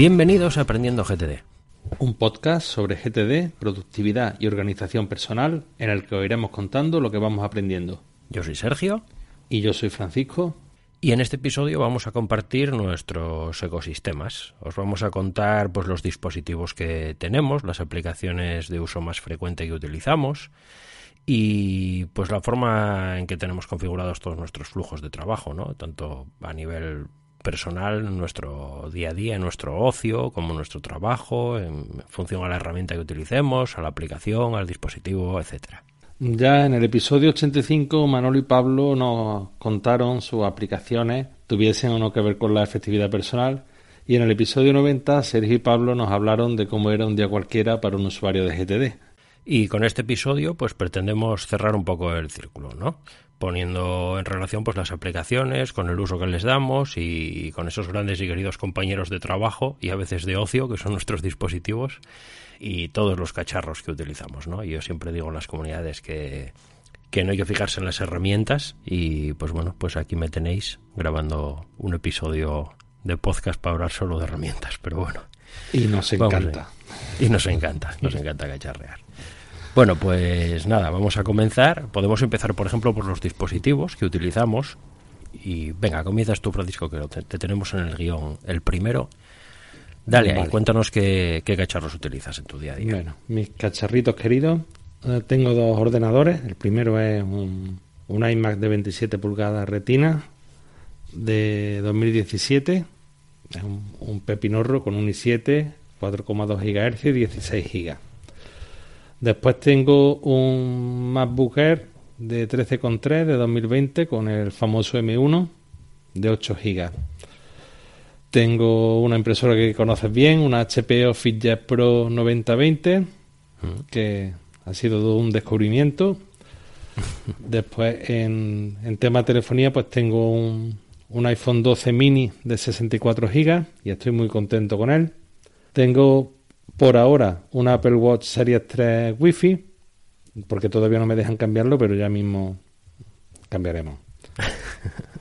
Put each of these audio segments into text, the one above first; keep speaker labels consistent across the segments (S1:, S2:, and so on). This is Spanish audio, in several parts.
S1: Bienvenidos a Aprendiendo GTD.
S2: Un podcast sobre GTD, productividad y organización personal en el que os iremos contando lo que vamos aprendiendo.
S1: Yo soy Sergio.
S2: Y yo soy Francisco.
S1: Y en este episodio vamos a compartir nuestros ecosistemas. Os vamos a contar pues los dispositivos que tenemos, las aplicaciones de uso más frecuente que utilizamos y pues la forma en que tenemos configurados todos nuestros flujos de trabajo, ¿no? Tanto a nivel personal, nuestro día a día, nuestro ocio, como nuestro trabajo, en función a la herramienta que utilicemos, a la aplicación, al dispositivo, etcétera.
S2: Ya en el episodio 85, Manolo y Pablo nos contaron sus aplicaciones, tuviesen o no que ver con la efectividad personal. Y en el episodio 90, Sergio y Pablo nos hablaron de cómo era un día cualquiera para un usuario de GTD.
S1: Y con este episodio, pues pretendemos cerrar un poco el círculo, ¿no? Poniendo en relación pues las aplicaciones, con el uso que les damos y con esos grandes y queridos compañeros de trabajo y a veces de ocio, que son nuestros dispositivos y todos los cacharros que utilizamos, ¿no? Yo siempre digo en las comunidades que, que no hay que fijarse en las herramientas y pues bueno, pues aquí me tenéis grabando un episodio de podcast para hablar solo de herramientas, pero bueno.
S2: Y nos encanta.
S1: y nos encanta, nos encanta cacharrear. Bueno, pues nada, vamos a comenzar. Podemos empezar, por ejemplo, por los dispositivos que utilizamos. Y venga, comienzas tú, Francisco, que te, tenemos en el guion. El primero Dale, ahí, cuéntanos qué, cacharros utilizas en tu día a día.
S2: Bueno, mis cacharritos queridos, eh, tengo dos ordenadores. El primero es un, iMac de 27 pulgadas retina de 2017. Es un, pepinorro con un i7, 4,2 GHz y 16 GB. Después tengo un MacBook Air de 13,3 de 2020 con el famoso M1 de 8 GB. Tengo una impresora que conoces bien, una HP OfficeJet Pro 9020, que ha sido un descubrimiento. Después, en, en tema telefonía, pues tengo un, un iPhone 12 mini de 64 GB y estoy muy contento con él. Tengo por ahora un Apple Watch Series 3 Wi-Fi, porque todavía no me dejan cambiarlo, pero ya mismo cambiaremos.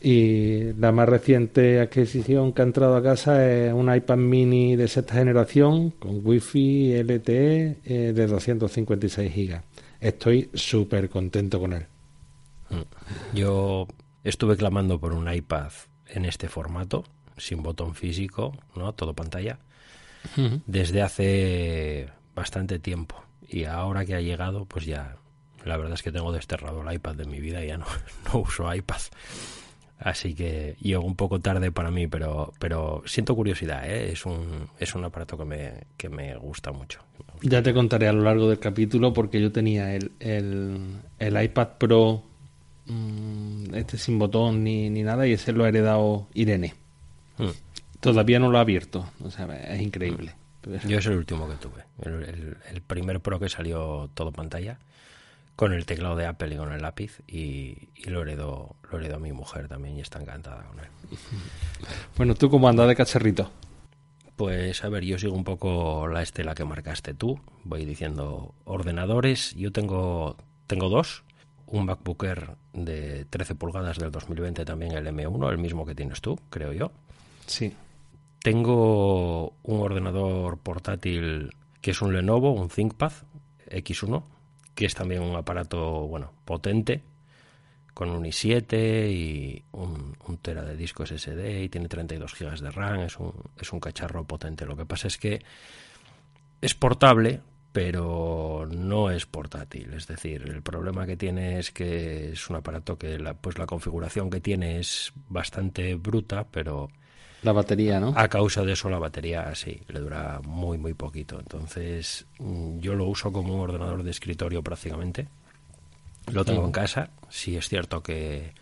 S2: Y la más reciente adquisición que ha entrado a casa es un iPad mini de sexta generación con Wi-Fi LTE eh, de 256 GB. Estoy súper contento con él.
S1: Mm. Yo estuve clamando por un iPad en este formato, sin botón físico, ¿no? Todo pantalla, desde hace bastante tiempo. Y ahora que ha llegado, pues ya, la verdad es que tengo desterrado el iPad de mi vida, ya no, no uso iPad. Así que llego un poco tarde para mí, pero, pero siento curiosidad, ¿eh? es, un, es un aparato que me, que me gusta mucho.
S2: Ya te contaré a lo largo del capítulo porque yo tenía el, el, iPad Pro, mm, este sin botón ni, ni, nada, y ese lo ha heredado Irene. Hmm. Todavía no lo ha abierto, o sea, es increíble.
S1: Yo es el último que tuve, el, el primer Pro que salió todo pantalla con el teclado de Apple y con el lápiz y, lo heredó lo heredó mi mujer también y está encantada con él.
S2: Bueno, ¿tú cómo andas de cacharrito?
S1: Pues a ver, yo sigo un poco la estela que marcaste tú. Voy diciendo ordenadores. Yo tengo, tengo dos. Un MacBook Air de 13 pulgadas del 2020 también el M1, el mismo que tienes tú, creo yo.
S2: Sí.
S1: Tengo un ordenador portátil que es un Lenovo, un ThinkPad X1 que es también un aparato bueno potente con un i7 y un, tera de disco SSD y tiene 32 GB de RAM, es un, es un cacharro potente. Lo que pasa es que es portable, pero no es portátil. Es decir, el problema que tiene es que es un aparato que la, pues la configuración que tiene es bastante bruta, pero
S2: la batería, ¿no?
S1: A causa de eso la batería sí, le dura muy muy poquito. Entonces mm, yo lo uso como un ordenador de escritorio prácticamente. Lo tengo en casa. Sí es cierto que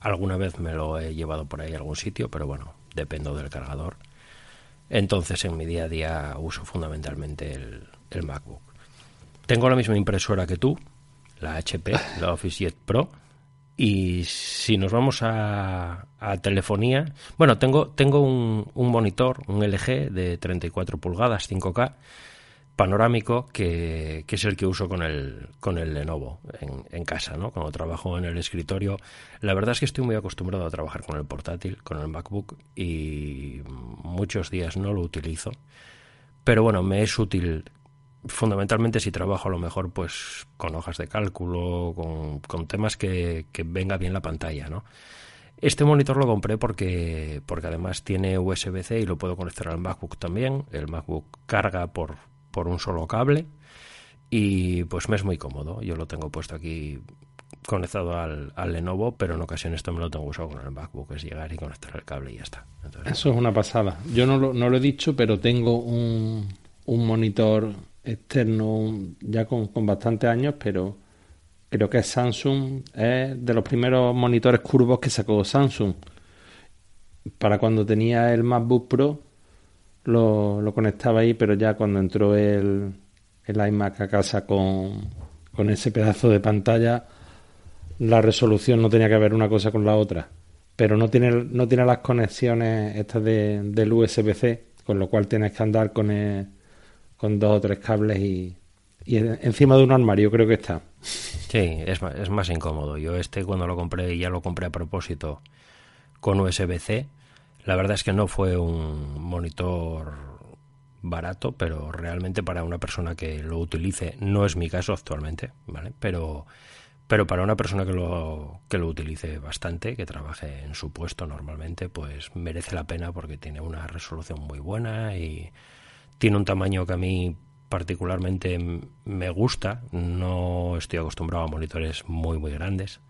S1: alguna vez me lo he llevado por ahí a algún sitio, pero bueno, dependo del cargador. Entonces en mi día a día uso fundamentalmente el, el MacBook. Tengo la misma impresora que tú, la HP, la OfficeJet Pro y si nos vamos a, telefonía, bueno, tengo, tengo un, monitor, un LG de 34 pulgadas, 5K, panorámico que, es el que uso con el, con el Lenovo en, en, casa, ¿no? Cuando trabajo en el escritorio. La verdad es que estoy muy acostumbrado a trabajar con el portátil, con el MacBook y muchos días no lo utilizo. Pero bueno, me es útil fundamentalmente si trabajo a lo mejor pues con hojas de cálculo, con, con temas que, que venga bien la pantalla, ¿no? Este monitor lo compré porque, porque además tiene USB-C y lo puedo conectar al MacBook también. El MacBook carga por, por un solo cable y pues me es muy cómodo. Yo lo tengo puesto aquí conectado al, Lenovo, pero en ocasiones también lo tengo usado con el MacBook, es llegar y conectar el cable y ya está.
S2: Eso es una pasada. Yo no lo, no lo he dicho, pero tengo un, un monitor externo ya con, con bastantes años, pero creo que Samsung es de los primeros monitores curvos que sacó Samsung. Para cuando tenía el MacBook Pro lo, conectaba ahí, pero ya cuando entró el, el iMac a casa con, con ese pedazo de pantalla, la resolución no tenía que ver una cosa con la otra. Pero no tiene, no tiene las conexiones estas de, del USB-C, con lo cual tienes que andar con, con dos o tres cables y, encima de un armario creo que está.
S1: Sí, es más, es más incómodo. Yo este cuando lo compré, ya lo compré a propósito con USB-C. La verdad es que no fue un monitor barato, pero realmente para una persona que lo utilice, no es mi caso actualmente, ¿vale? Pero, pero para una persona que lo, que lo utilice bastante, que trabaje en su puesto normalmente, pues merece la pena porque tiene una resolución muy buena y tiene un tamaño que a mí particularmente me gusta. No estoy acostumbrado a monitores muy, muy grandes.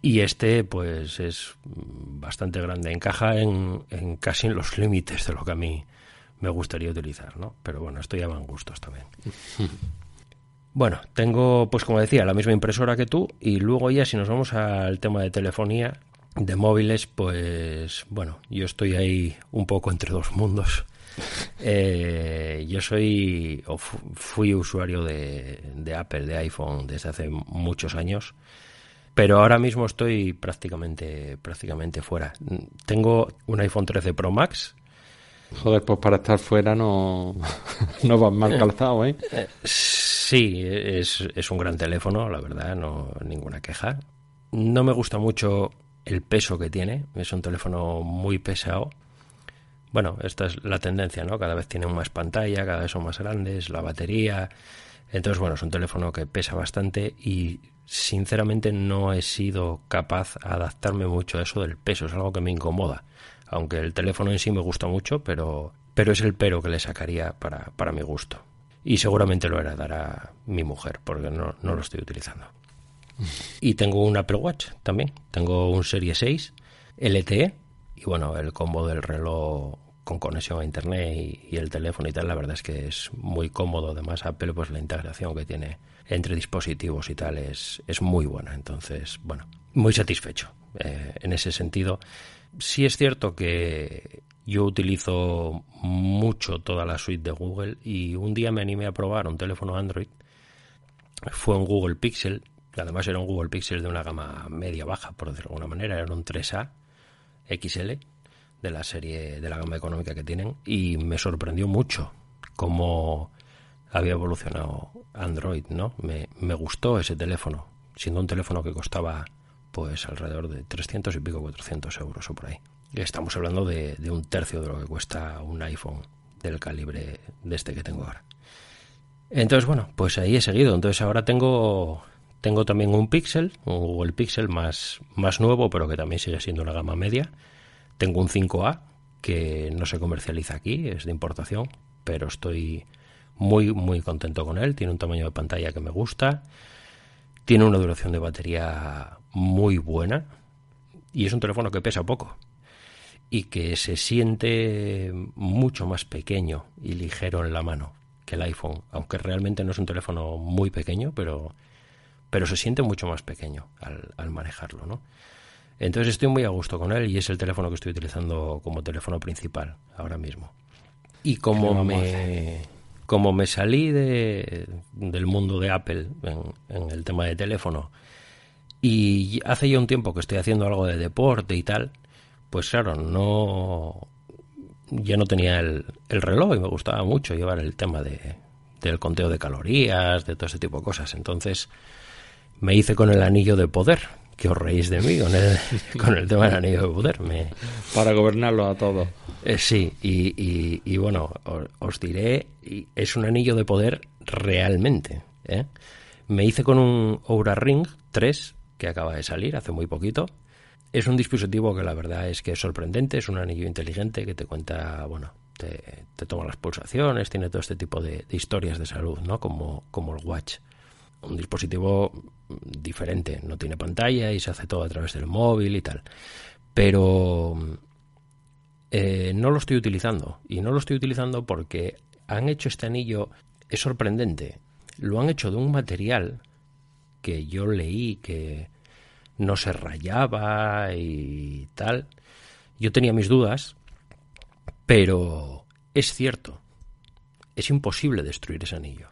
S1: Y este, pues, es bastante grande. Encaja en, en casi en los límites de lo que a mí me gustaría utilizar, ¿no? Pero bueno, esto ya van gustos también. Bueno, tengo, pues como decía, la misma impresora que tú y luego ya si nos vamos al tema de telefonía, de móviles, pues bueno, yo estoy ahí un poco entre dos mundos. Eh, yo soy o fui usuario de, de, Apple, de iPhone desde hace muchos años, pero ahora mismo estoy prácticamente, prácticamente fuera. Tengo un iPhone 13 Pro Max.
S2: Joder, pues para estar fuera no, no vas mal calzado, ¿eh?
S1: ¿eh? Sí, es, es un gran teléfono, la verdad, no ninguna queja. No me gusta mucho el peso que tiene, es un teléfono muy pesado bueno, esta es la tendencia, ¿no? Cada vez tienen más pantalla, cada vez son más grandes, la batería. Entonces, bueno, es un teléfono que pesa bastante y sinceramente no he sido capaz de adaptarme mucho a eso del peso, es algo que me incomoda. Aunque el teléfono en sí me gusta mucho, pero, pero es el pero que le sacaría para, para mi gusto. Y seguramente lo heredará mi mujer, porque no, no lo estoy utilizando. Y tengo un Apple Watch también. Tengo un Serie 6 LTE y bueno, el combo del reloj con conexión a internet y, el teléfono y tal, la verdad es que es muy cómodo. Además, Apple, pues la integración que tiene entre dispositivos y tal es, es muy buena. Entonces, bueno, muy satisfecho eh, en ese sentido. Sí es cierto que yo utilizo mucho toda la suite de Google y un día me animé a probar un teléfono Android. Fue un Google Pixel, que además era un Google Pixel de una gama media-baja, por decirlo de alguna manera, era un 3A XL de la serie de la gama económica que tienen y me sorprendió mucho cómo había evolucionado Android, ¿no? Me, me gustó ese teléfono, siendo un teléfono que costaba pues alrededor de 300 y pico, 400 euros o por ahí. Estamos hablando de, de un tercio de lo que cuesta un iPhone del calibre de este que tengo ahora. Entonces, bueno, pues ahí he seguido. Entonces ahora tengo tengo también un Pixel, un Google Pixel más, más nuevo, pero que también sigue siendo una gama media. Tengo un 5A que no se comercializa aquí, es de importación, pero estoy muy, muy contento con él. Tiene un tamaño de pantalla que me gusta. Tiene una duración de batería muy buena. Y es un teléfono que pesa poco. Y que se siente mucho más pequeño y ligero en la mano que el iPhone. Aunque realmente no es un teléfono muy pequeño, pero pero se siente mucho más pequeño al, manejarlo, ¿no? Entonces estoy muy a gusto con él y es el teléfono que estoy utilizando como teléfono principal ahora mismo. Y como me, como me salí de, del mundo de Apple en, el tema de teléfono y hace ya un tiempo que estoy haciendo algo de deporte y tal, pues claro, no ya no tenía el, el reloj y me gustaba mucho llevar el tema de, del conteo de calorías, de todo ese tipo de cosas. Entonces me hice con el anillo de poder, que os reís de mí con el, con el tema del anillo de poder. Me...
S2: Para gobernarlo a todos.
S1: Eh, sí, y, bueno, os, diré, es un anillo de poder realmente. ¿eh? Me hice con un Oura Ring 3, que acaba de salir hace muy poquito. Es un dispositivo que la verdad es que es sorprendente, es un anillo inteligente que te cuenta, bueno, te, toma las pulsaciones, tiene todo este tipo de, historias de salud, ¿no? Como, como el Watch. Un dispositivo diferente, no tiene pantalla y se hace todo a través del móvil y tal. Pero eh, no lo estoy utilizando. Y no lo estoy utilizando porque han hecho este anillo, es sorprendente. Lo han hecho de un material que yo leí que no se rayaba y tal. Yo tenía mis dudas, pero es cierto. Es imposible destruir ese anillo.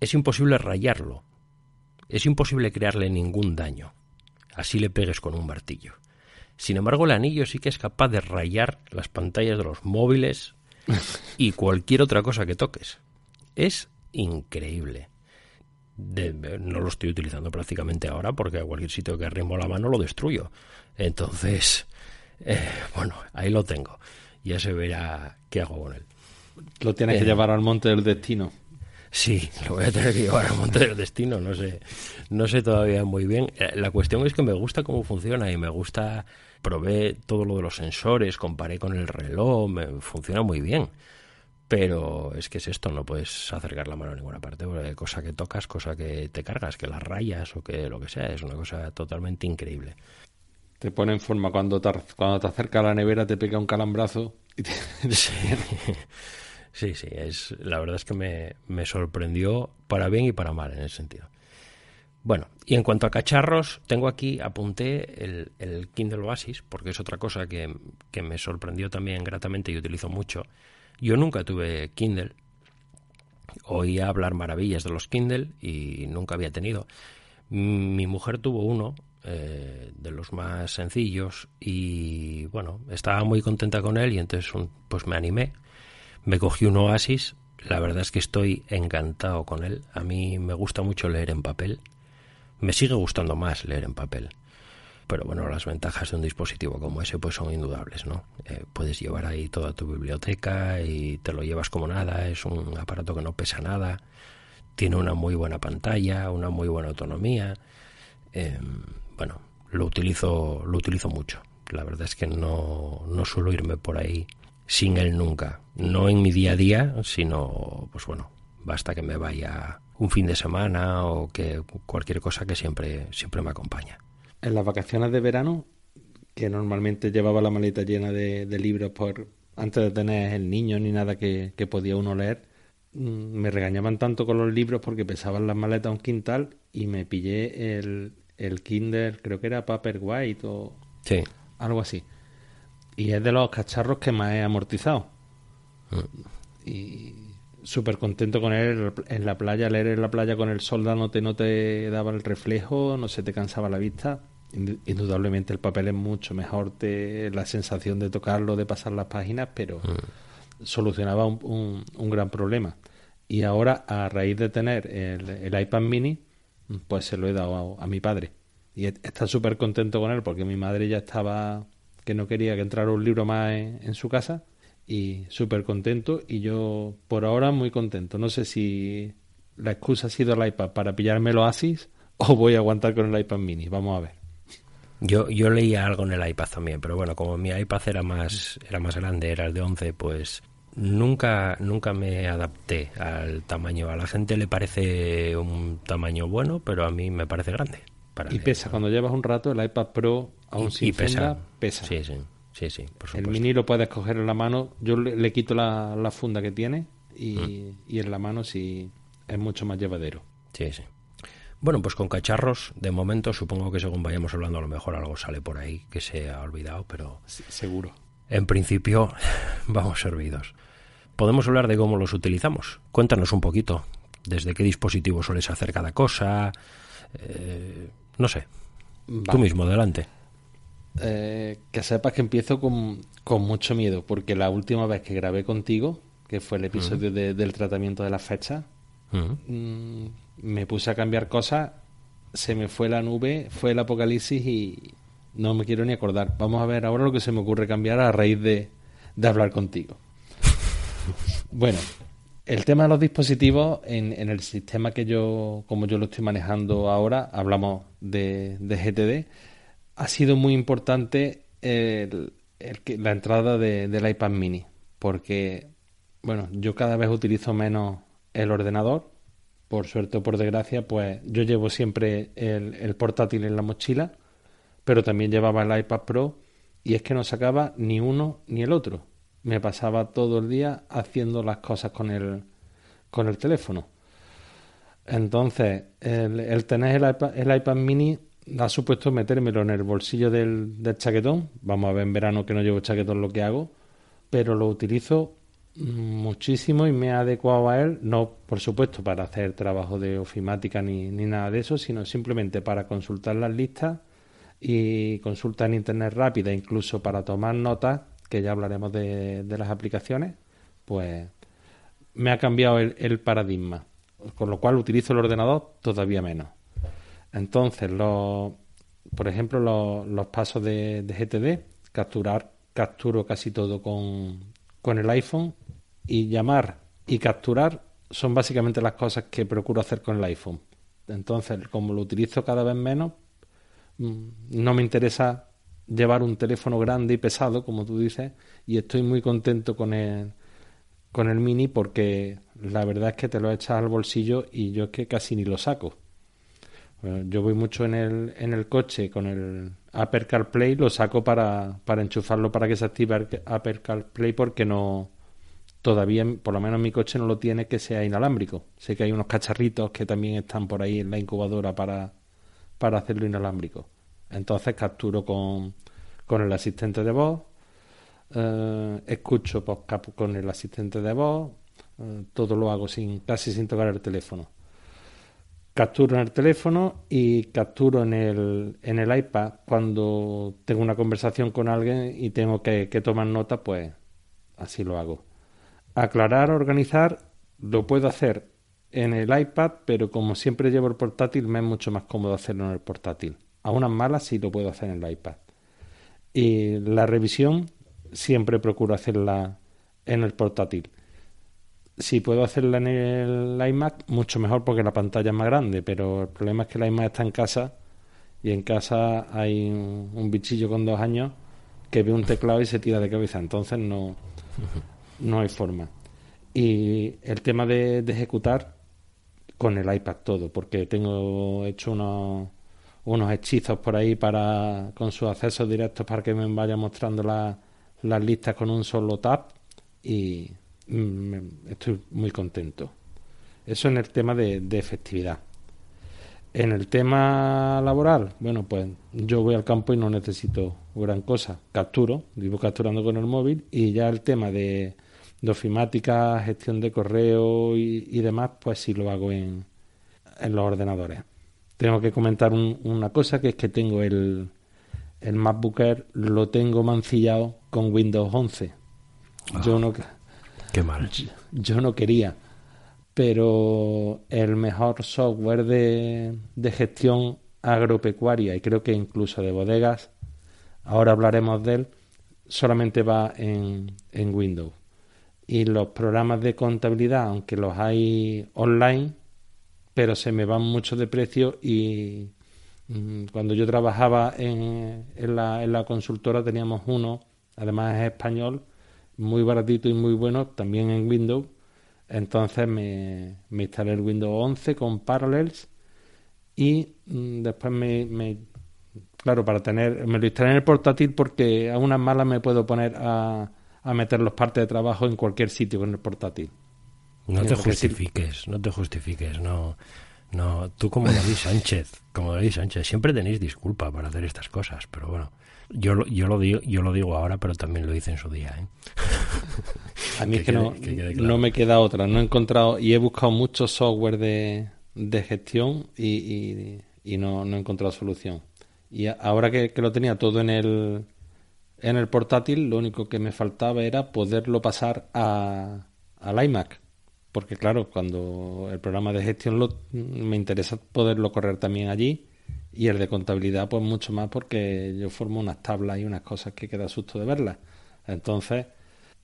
S1: Es imposible rayarlo. Es imposible crearle ningún daño. Así le pegues con un martillo. Sin embargo, el anillo sí que es capaz de rayar las pantallas de los móviles y cualquier otra cosa que toques. Es increíble. no lo estoy utilizando prácticamente ahora porque a cualquier sitio que arrimo la mano lo destruyo. Entonces, eh, bueno, ahí lo tengo. Ya se verá qué hago con él.
S2: Lo tienes que eh, llevar al monte del destino.
S1: Sí, lo voy a tener que llevar al monte del destino, no sé, no sé todavía muy bien. Eh, la cuestión es que me gusta cómo funciona y me gusta probé todo lo de los sensores, comparé con el reloj, me, funciona muy bien. Pero es que es esto, no puedes acercar la mano a ninguna parte, porque cosa que tocas, cosa que te cargas, que las rayas o que lo que sea, es una cosa totalmente increíble.
S2: Te pone en forma cuando te, cuando te acerca a la nevera, te pega un calambrazo y te...
S1: sí. sí, es, la verdad es que me, me sorprendió para bien y para mal en ese sentido. Bueno, y en cuanto a cacharros, tengo aquí, apunté el, el Kindle Oasis, porque es otra cosa que, que, me sorprendió también gratamente y utilizo mucho. Yo nunca tuve Kindle, oía hablar maravillas de los Kindle y nunca había tenido. Mi mujer tuvo uno, eh, de los más sencillos, y bueno, estaba muy contenta con él y entonces pues me animé. Me cogí un Oasis, la verdad es que estoy encantado con él. A mí me gusta mucho leer en papel me sigue gustando más leer en papel. Pero bueno, las ventajas de un dispositivo como ese pues son indudables, ¿no? Eh, puedes llevar ahí toda tu biblioteca y te lo llevas como nada, es un aparato que no pesa nada, tiene una muy buena pantalla, una muy buena autonomía. Em, bueno, lo utilizo, lo utilizo mucho. La verdad es que no, no suelo irme por ahí sin él nunca. No en mi día a día, sino, pues bueno, basta que me vaya un fin de semana o que cualquier cosa que siempre, siempre me acompaña.
S2: En las vacaciones de verano, que normalmente llevaba la maleta llena de, libros por antes de tener el niño ni nada que, podía uno leer, mm, me regañaban tanto con los libros porque pesaban las maletas un quintal y me pillé el, el Kinder, creo que era Paperwhite o
S1: sí.
S2: algo así. Y es de los cacharros que más he amortizado. Mm. Y súper contento con él en la playa, leer en la playa con el sol dándote no te daba el reflejo, no se te cansaba la vista. Indudablemente el papel es mucho mejor, te, la sensación de tocarlo, de pasar las páginas, pero mm. solucionaba un, un, gran problema. Y ahora, a raíz de tener el, iPad mini, pues se lo he dado a, mi padre. Y está súper contento con él porque mi madre ya estaba que no quería que entrara un libro más en su casa y súper contento y yo por ahora muy contento. No sé si la excusa ha sido el iPad para pillarme el Oasis o voy a aguantar con el iPad mini. Vamos a ver.
S1: Yo, yo leía algo en el iPad también, pero bueno, como mi iPad era más, era más grande, era el de 11, pues nunca, nunca me adapté al tamaño. A la gente le parece un tamaño bueno, pero a mí me parece grande.
S2: Para y pesa, cuando llevas un rato, el iPad Pro aún sin pesa. pesa.
S1: Sí, sí. Sí, sí,
S2: El mini lo puedes coger en la mano. Yo le, quito la, funda que tiene y, mm. y, en la mano sí es mucho más llevadero.
S1: Sí, sí. Bueno, pues con cacharros, de momento, supongo que según vayamos hablando, a lo mejor algo sale por ahí que se ha olvidado, pero.
S2: seguro.
S1: En principio, vamos servidos. Podemos hablar de cómo los utilizamos. Cuéntanos un poquito. ¿Desde qué dispositivo sueles hacer cada cosa? Eh, no sé. Tú mismo, adelante.
S2: Eh, que sepas que empiezo con, mucho miedo, porque la última vez que grabé contigo que fue el episodio del tratamiento de las fechas. Mm, me puse a cambiar cosas, se me fue la nube, fue el apocalipsis y no me quiero ni acordar. Vamos a ver ahora lo que se me ocurre cambiar a raíz de, de hablar contigo. bueno, el tema de los dispositivos en, en, el sistema que yo, como yo lo estoy manejando ahora, hablamos de, GTD, ha sido muy importante el, la entrada de, del iPad mini, porque, bueno, yo cada vez utilizo menos el ordenador, por suerte o por desgracia, pues yo llevo siempre el, el portátil en la mochila, pero también llevaba el iPad Pro y es que no sacaba ni uno ni el otro. Me pasaba todo el día haciendo las cosas con el, con el teléfono. Entonces, el, tener el iPad, el iPad mini ha supuesto metérmelo en el bolsillo del, del, chaquetón. Vamos a ver en verano que no llevo chaquetón lo que hago, pero lo utilizo muchísimo y me he adecuado a él, no por supuesto para hacer trabajo de ofimática ni, ni nada de eso, sino simplemente para consultar las listas y consulta en internet rápida, incluso para tomar notas, que ya hablaremos de, las aplicaciones, pues me ha cambiado el, paradigma, con lo cual utilizo el ordenador todavía menos. Entonces, los, por ejemplo, los, los pasos de, de, GTD, capturar, capturo casi todo con, con el iPhone y llamar y capturar son básicamente las cosas que procuro hacer con el iPhone. Entonces, como lo utilizo cada vez menos, mm, no me interesa llevar un teléfono grande y pesado, como tú dices, y estoy muy contento con el, con el mini porque la verdad es que te lo echas al bolsillo y yo es que casi ni lo saco. Yo voy mucho en el, en el coche con el Apple CarPlay, lo saco para, para enchufarlo para que se active Apple CarPlay porque no todavía, por lo menos mi coche no lo tiene que sea inalámbrico. Sé que hay unos cacharritos que también están por ahí en la incubadora para, para hacerlo inalámbrico. Entonces capturo con, con el asistente de voz, eh, escucho podcast con el asistente de voz, eh, todo lo hago sin casi sin tocar el teléfono capturo en el teléfono y capturo en el, en el iPad cuando tengo una conversación con alguien y tengo que, que tomar nota, pues así lo hago. Aclarar, organizar, lo puedo hacer en el iPad, pero como siempre llevo el portátil, me es mucho más cómodo hacerlo en el portátil. A unas malas sí lo puedo hacer en el iPad. Y la revisión siempre procuro hacerla en el portátil si puedo hacerla en el iMac, mucho mejor porque la pantalla es más grande, pero el problema es que el iMac está en casa y en casa hay un, bichillo con dos años que ve un teclado y se tira de cabeza, entonces no, no hay forma. Y el tema de, de ejecutar con el iPad todo, porque tengo hecho unos, unos hechizos por ahí para con sus accesos directos para que me vaya mostrando la, las listas con un solo tap y Mm, estoy muy contento. Eso en el tema de, de, efectividad. En el tema laboral, bueno, pues yo voy al campo y no necesito gran cosa. Capturo, vivo capturando con el móvil y ya el tema de, de ofimática, gestión de correo y, y, demás, pues sí lo hago en, en los ordenadores. Tengo que comentar un, una cosa, que es que tengo el, el MacBook Air, lo tengo mancillado con Windows 11. Yo no
S1: Qué mal.
S2: Yo no quería, pero el mejor software de, de gestión agropecuaria y creo que incluso de bodegas, ahora hablaremos de él, solamente va en, en Windows. Y los programas de contabilidad, aunque los hay online, pero se me van mucho de precio y mm, cuando yo trabajaba en, en, la, en la consultora teníamos uno, además es español, muy baratito y muy bueno también en Windows. Entonces me, instalé el Windows 11 con Parallels y mm, después me, me, claro, para tener, me lo instalé en el portátil porque a unas malas me puedo poner a, a meter los partes de trabajo en cualquier sitio con el portátil.
S1: No te justifiques, no te justifiques, no. No, tú como David Sánchez, como David Sánchez, siempre tenéis disculpa para hacer estas cosas, pero bueno, yo, yo, lo digo, yo lo digo ahora, pero también lo hice en su día. ¿eh?
S2: A mí que es que, no, que claro. no me queda otra. No he encontrado y he buscado mucho software de, de gestión y, y, y no, no, he encontrado solución. Y ahora que, que, lo tenía todo en el, en el portátil, lo único que me faltaba era poderlo pasar a, al iMac. Porque claro, cuando el programa de gestión lo, me interesa poderlo correr también allí y el de contabilidad pues mucho más porque yo formo unas tablas y unas cosas que queda susto de verlas. Entonces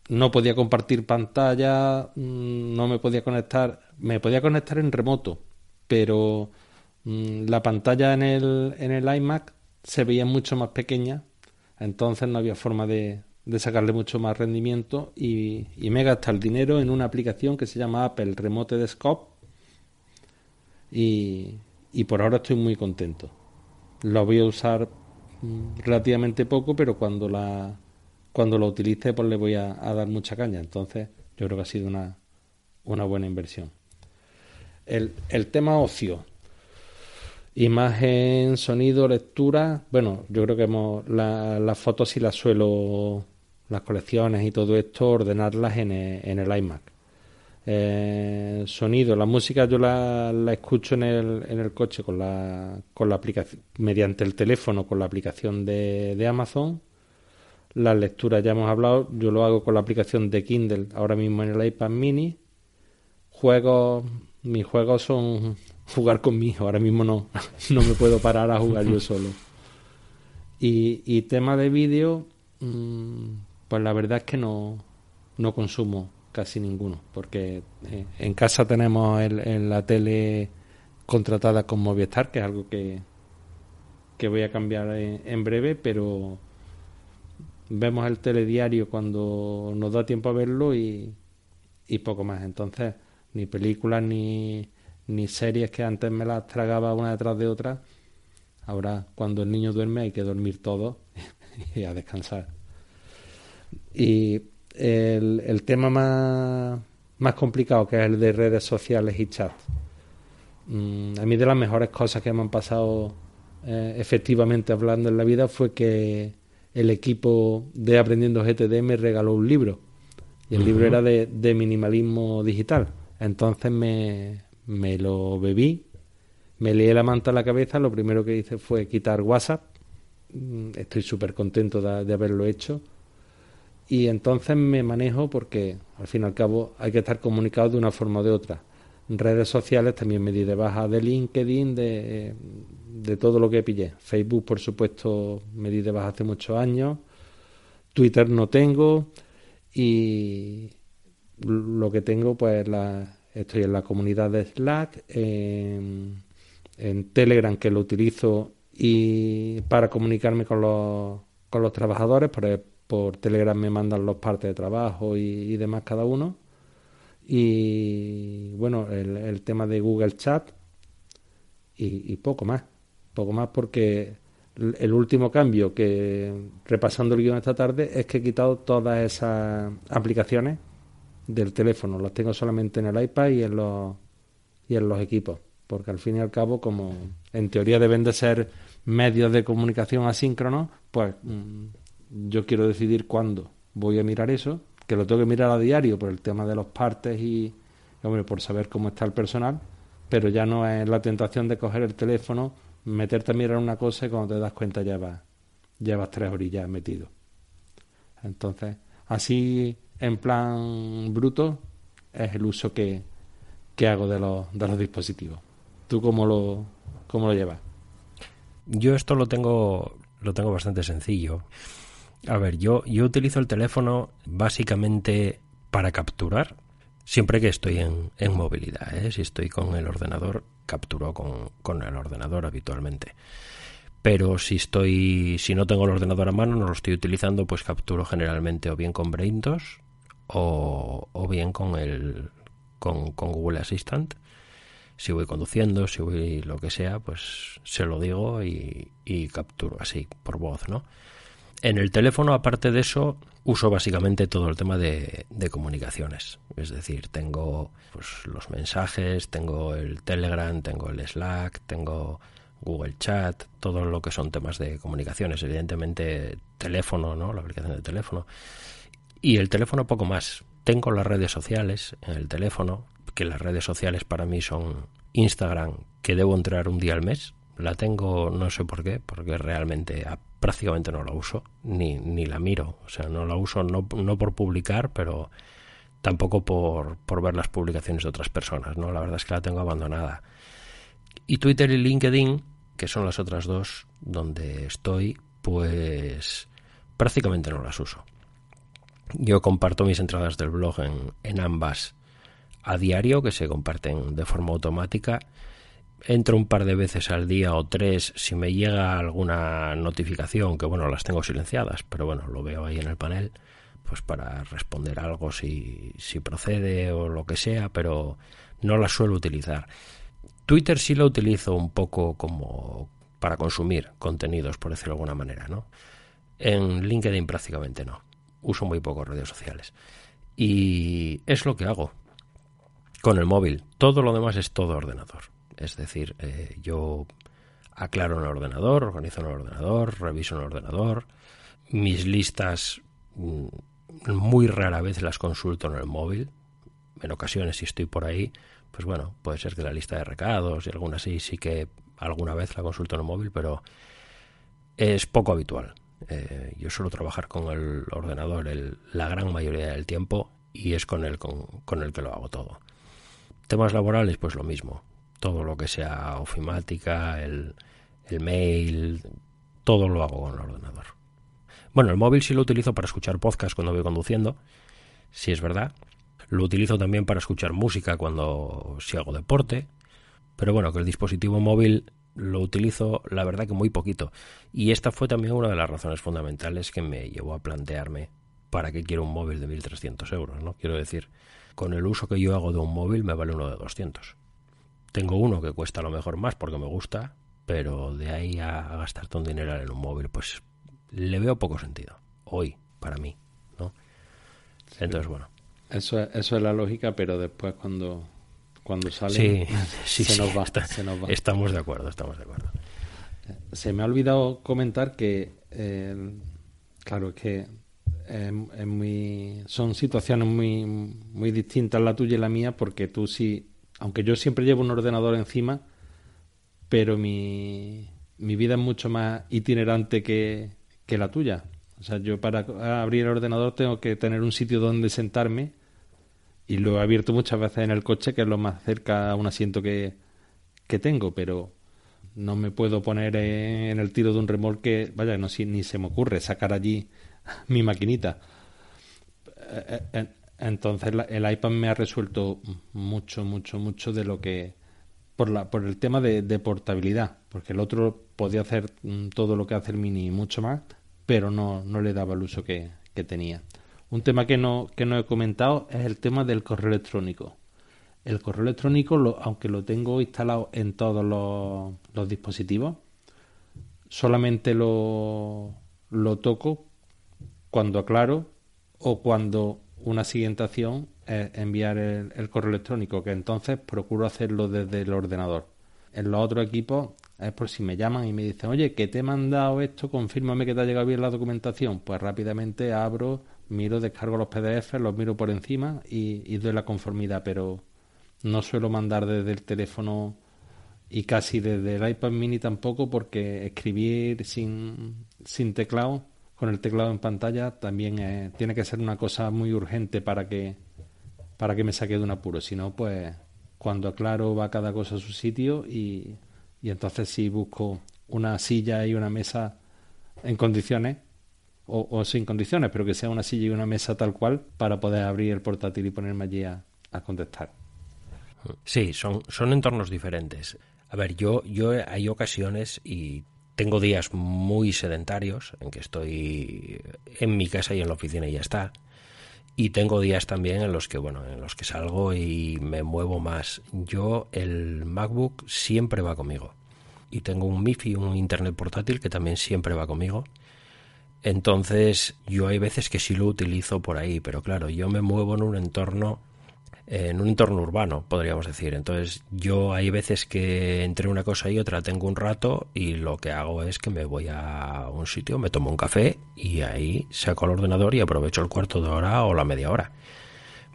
S2: no podía compartir pantalla, mm, no me podía conectar, me podía conectar en remoto, pero mm, la pantalla en el, en el iMac se veía mucho más pequeña, entonces no había forma de, de sacarle mucho más rendimiento y, me he gastado el dinero en una aplicación que se llama Apple Remote Desktop y, y por ahora estoy muy contento. Lo voy a usar mm, relativamente poco, pero cuando la cuando lo utilice pues le voy a, dar mucha caña. Entonces yo creo que ha sido una, una buena inversión. El, el tema ocio Imagen, sonido, lectura. Bueno, yo creo que hemos, las fotos sí las suelo las colecciones y todo esto, ordenarlas en el, en el iMac. Eh, sonido, la música yo la, la escucho en el, en el coche con la, con la aplicación, mediante el teléfono con la aplicación de, de Amazon. Las lecturas ya hemos hablado, yo lo hago con la aplicación de Kindle ahora mismo en el iPad mini. Juegos, mis juegos son jugar con mi hijo, ahora mismo no, no me puedo parar a jugar yo solo. Y, y tema de vídeo, mmm, pues la verdad es que no, no consumo casi ninguno, porque eh, en casa tenemos el, la tele contratada con Movistar, que es algo que, que voy a cambiar en, breve, pero vemos el telediario cuando nos da tiempo a verlo y, y poco más. Entonces, ni películas ni, ni series que antes me las tragaba una detrás de otra. Ahora, cuando el niño duerme, hay que dormir todo y a descansar. Y el, el tema más, más complicado, que es el de redes sociales y chat. Mm, a mí de las mejores cosas que me han pasado eh, efectivamente hablando en la vida fue que el equipo de Aprendiendo GTD me regaló un libro. Y el libro era de, de, minimalismo digital. Entonces me, me lo bebí, me leí la manta a la cabeza, lo primero que hice fue quitar WhatsApp. Mm, estoy súper contento de haberlo hecho y entonces me manejo porque al fin y al cabo hay que estar comunicado de una forma o de otra. redes sociales también me di de baja de LinkedIn, de, de todo lo que pillé. Facebook, por supuesto, me di de baja hace muchos años. Twitter no tengo y lo que tengo pues la, estoy en la comunidad de Slack, en, en Telegram que lo utilizo y para comunicarme con los, con los trabajadores, por, por Telegram me mandan los partes de trabajo y, demás cada uno. Y bueno, el, tema de Google Chat y, poco más. Poco más porque el último cambio que, repasando el guion esta tarde, es que he quitado todas esas aplicaciones del teléfono. Las tengo solamente en el iPad y en los, y en los equipos. Porque al fin y al cabo, como en teoría deben de ser medios de comunicación asíncronos, pues mm, yo quiero decidir cuándo voy a mirar eso, que lo tengo que mirar a diario por el tema de los partes y, hombre, por saber cómo está el personal, pero ya no es la tentación de coger el teléfono, meterte a mirar una cosa y cuando te das cuenta ya vas, llevas tres orillas metido. Entonces, así en plan bruto es el uso que, que hago de los, de los dispositivos. ¿Tú cómo lo, cómo lo llevas?
S1: Yo esto lo tengo, lo tengo bastante sencillo. A ver, yo, yo utilizo el teléfono básicamente para capturar, siempre que estoy en, en movilidad. ¿eh? Si estoy con el ordenador, capturo con, con, el ordenador habitualmente. Pero si estoy, si no tengo el ordenador a mano, no lo estoy utilizando, pues capturo generalmente o bien con Brain2 o, o bien con el con, con Google Assistant si voy conduciendo, si voy lo que sea, pues se lo digo y, y, capturo así por voz, ¿no? En el teléfono, aparte de eso, uso básicamente todo el tema de, comunicaciones. Es decir, tengo pues, los mensajes, tengo el Telegram, tengo el Slack, tengo Google Chat, todo lo que son temas de comunicaciones. Evidentemente, teléfono, ¿no? La aplicación de teléfono. Y el teléfono poco más. Tengo las redes sociales en el teléfono, que las redes sociales para mí son Instagram, que debo entrar un día al mes. La tengo, no sé por qué, porque realmente prácticamente no la uso, ni, ni la miro. O sea, no la uso no, no por publicar, pero tampoco por, por ver las publicaciones de otras personas, ¿no? La verdad es que la tengo abandonada. Y Twitter y LinkedIn, que son las otras dos donde estoy, pues prácticamente no las uso. Yo comparto mis entradas del blog en, en ambas a diario, que se comparten de forma automática. Entro un par de veces al día o tres si me llega alguna notificación, que bueno, las tengo silenciadas, pero bueno, lo veo ahí en el panel, pues para responder algo si, si procede o lo que sea, pero no las suelo utilizar. Twitter sí lo utilizo un poco como para consumir contenidos, por decirlo de alguna manera, ¿no? En LinkedIn prácticamente no. Uso muy pocos redes sociales. Y es lo que hago con el móvil. Todo lo demás es todo ordenador. Es decir, eh, yo aclaro en el ordenador, organizo en el ordenador, reviso en el ordenador. Mis listas mm, muy rara vez las consulto en el móvil. En ocasiones, si estoy por ahí, pues bueno, puede ser que la lista de recados y alguna así sí que alguna vez la consulto en el móvil, pero es poco habitual. Eh, yo suelo trabajar con el ordenador el, la gran mayoría del tiempo y es con el, con, el que lo hago todo. Temas laborales, pues lo mismo. Todo lo que sea ofimática, el, el mail, todo lo hago con el ordenador. Bueno, el móvil sí lo utilizo para escuchar podcast cuando voy conduciendo, si es verdad. Lo utilizo también para escuchar música cuando si hago deporte. Pero bueno, que el dispositivo móvil lo utilizo la verdad que muy poquito. Y esta fue también una de las razones fundamentales que me llevó a plantearme para qué quiero un móvil de 1.300 euros. ¿no? Quiero decir, con el uso que yo hago de un móvil me vale uno de 200. Tengo uno que cuesta a lo mejor más porque me gusta, pero de ahí a, gastarte un dinero en un móvil, pues le veo poco sentido. Hoy, para mí. ¿no? Entonces, bueno.
S2: Eso, eso es la lógica, pero después cuando cuando sale
S1: se, nos va, Estamos de acuerdo, estamos de acuerdo.
S2: Se me ha olvidado comentar que, claro, es que muy, son situaciones muy, muy distintas la tuya y la mía, porque tú sí, aunque yo siempre llevo un ordenador encima, pero mi, mi vida es mucho más itinerante que, que la tuya. O sea, yo para abrir el ordenador tengo que tener un sitio donde sentarme y lo he abierto muchas veces en el coche, que es lo más cerca a un asiento que, que tengo, pero no me puedo poner en el tiro de un remolque, vaya, no ni se me ocurre sacar allí mi maquinita. Entonces el iPad me ha resuelto mucho, mucho, mucho de lo que por la por el tema de, portabilidad, porque el otro podía hacer mm, todo lo que hace el Mini y mucho más, pero no, no le daba el uso que, que tenía. Un tema que no, que no he comentado es el tema del correo electrónico. El correo electrónico, aunque lo tengo instalado en todos los, dispositivos, solamente lo, lo toco cuando aclaro o cuando una siguiente acción es enviar el, correo electrónico, que entonces procuro hacerlo desde el ordenador. En los otros equipos es por si me llaman y me dicen, oye, que te he mandado esto, confírmame que te ha llegado bien la documentación. Pues rápidamente abro miro, descargo los PDF, los miro por encima y, doy la conformidad, pero no suelo mandar desde el teléfono y casi desde el iPad mini tampoco porque escribir sin, sin teclado, con el teclado en pantalla, también tiene que ser una cosa muy urgente para que, para que me saque de un apuro. Si no, pues cuando aclaro va cada cosa a su sitio y, y entonces si busco una silla y una mesa en condiciones, o, sin condiciones, pero que sea una silla y una mesa tal cual para poder abrir el portátil y ponerme allí a, contestar.
S1: Sí, son, son entornos diferentes. A ver, yo, yo hay ocasiones y tengo días muy sedentarios en que estoy en mi casa y en la oficina y ya está. Y tengo días también en los que, bueno, en los que salgo y me muevo más. Yo, el MacBook siempre va conmigo. Y tengo un MIFI, un internet portátil que también siempre va conmigo. Entonces, yo hay veces que sí lo utilizo por ahí, pero claro, yo me muevo en un entorno en un entorno urbano, podríamos decir. Entonces, yo hay veces que entre una cosa y otra tengo un rato y lo que hago es que me voy a un sitio, me tomo un café y ahí saco el ordenador y aprovecho el cuarto de hora o la media hora.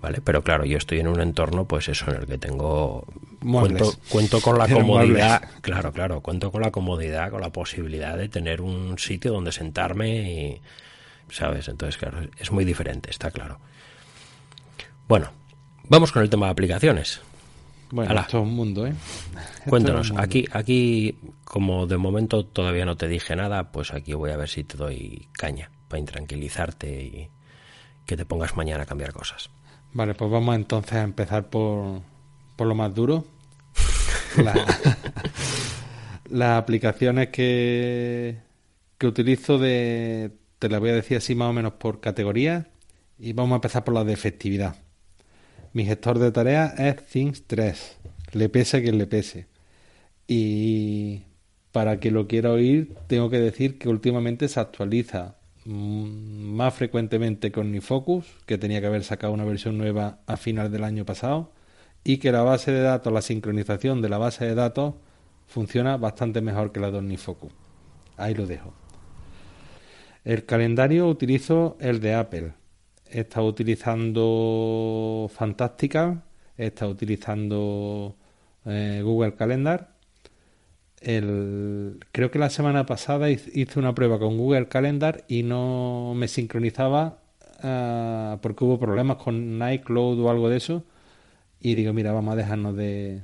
S1: ¿vale? Pero claro, yo estoy en un entorno, pues eso, en el que tengo... Cuento, cuento, con la comodidad, claro, claro, cuento con la comodidad, con la posibilidad de tener un sitio donde sentarme y... ¿Sabes? Entonces, claro, es muy diferente, está claro. Bueno, vamos con el tema de aplicaciones.
S2: Bueno, esto es un mundo, ¿eh?
S1: Cuéntanos, aquí, aquí, como de momento todavía no te dije nada, pues aquí voy a ver si te doy caña para intranquilizarte y que te pongas mañana a cambiar cosas.
S2: Vale, pues vamos entonces a empezar por, por lo más duro. las aplicaciones que, que utilizo de, te las voy a decir así más o menos por categoría y vamos a empezar por la de efectividad. Mi gestor de tareas es Things 3, le pese que le pese. Y para que lo quiera oír, tengo que decir que últimamente se actualiza mm, más frecuentemente con OmniFocus, que tenía que haber sacado una versión nueva a final del año pasado, y que la base de datos, la sincronización de la base de datos, funciona bastante mejor que la de OmniFocus. Ahí lo dejo. El calendario utilizo el de Apple. Estado utilizando Fantastica, he estado utilizando eh, Google Calendar. El, creo que la semana pasada hice una prueba con Google Calendar y no me sincronizaba uh, porque hubo problemas con iCloud o algo de eso. Y digo, mira, vamos a dejarnos de,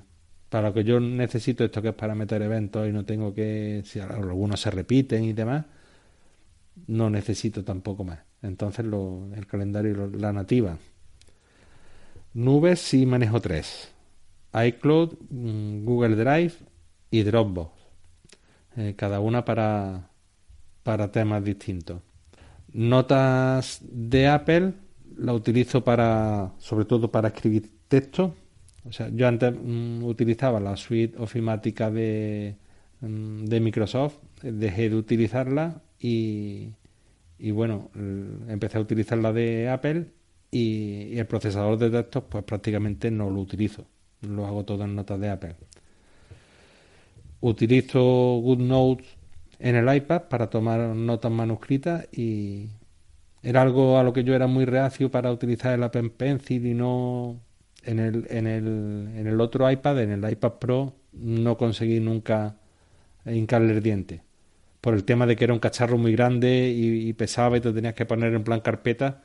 S2: para lo que yo necesito esto que es para meter eventos y no tengo que, si algunos se repiten y demás, no necesito tampoco más. Entonces lo, el calendario, la nativa. Nubes sí manejo tres. iCloud, mm, Google Drive y Dropbox. Eh, cada una para, para temas distintos. Notas de Apple la utilizo para, sobre todo para escribir texto o sea, yo antes mm, utilizaba la suite ofimática de, mm, de Microsoft, dejé de utilizarla y, y bueno, empecé a utilizar la de Apple y, el procesador de textos pues prácticamente no lo utilizo, lo hago todo en notas de Apple. Utilizo GoodNotes en el iPad para tomar notas manuscritas y era algo a lo que yo era muy reacio para utilizar el Apple Pencil y no en el, en el, en el otro iPad, en el iPad Pro, no conseguí nunca hincarle el diente. Por el tema de que era un cacharro muy grande y, pesaba y te tenías que poner en plan carpeta.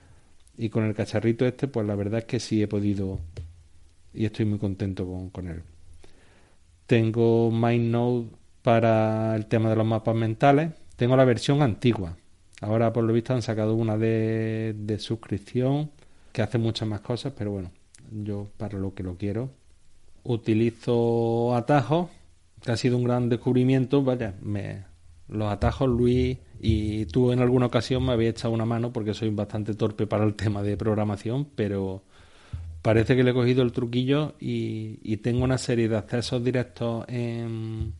S2: Y con el cacharrito este, pues la verdad es que sí he podido y estoy muy contento con, con él. Tengo MindNode para el tema de los mapas mentales. Tengo la versión antigua. Ahora por lo visto han sacado una de, de suscripción que hace muchas más cosas, pero bueno, yo para lo que lo quiero. Utilizo atajos, que ha sido un gran descubrimiento. Vaya, me, los atajos, Luis y tú en alguna ocasión me habéis echado una mano porque soy bastante torpe para el tema de programación, pero parece que le he cogido el truquillo y, tengo una serie de accesos directos en,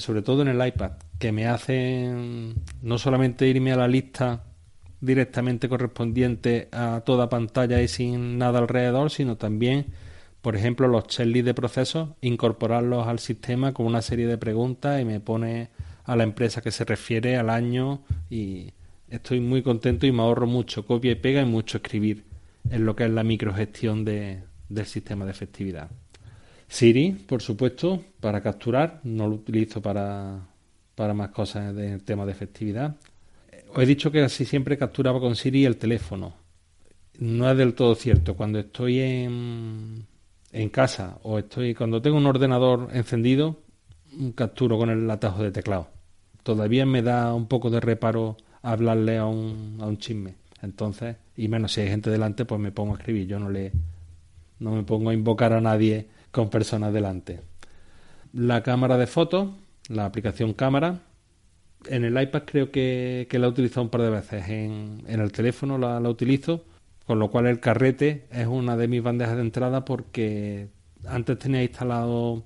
S2: sobre todo en el iPad, que me hacen no solamente irme a la lista directamente correspondiente a toda pantalla y sin nada alrededor, sino también, por ejemplo, los checklists de procesos, incorporarlos al sistema con una serie de preguntas y me pone a la empresa que se refiere al año y estoy muy contento y me ahorro mucho copia y pega y mucho escribir en lo que es la microgestión de, del sistema de efectividad. Siri, por supuesto, para capturar, no lo utilizo para, para más cosas del tema de efectividad os he dicho que así siempre capturaba con Siri el teléfono. No es del todo cierto. Cuando estoy en, en casa o estoy cuando tengo un ordenador encendido, capturo con el atajo de teclado. Todavía me da un poco de reparo hablarle a un, a un chisme. Entonces, y menos si hay gente delante, pues me pongo a escribir. Yo no le no me pongo a invocar a nadie con personas delante. La cámara de fotos, la aplicación cámara, en el iPad creo que, la he utilizado un par de veces. En, el teléfono la, utilizo, con lo cual el carrete es una de mis bandejas de entrada porque antes tenía instalado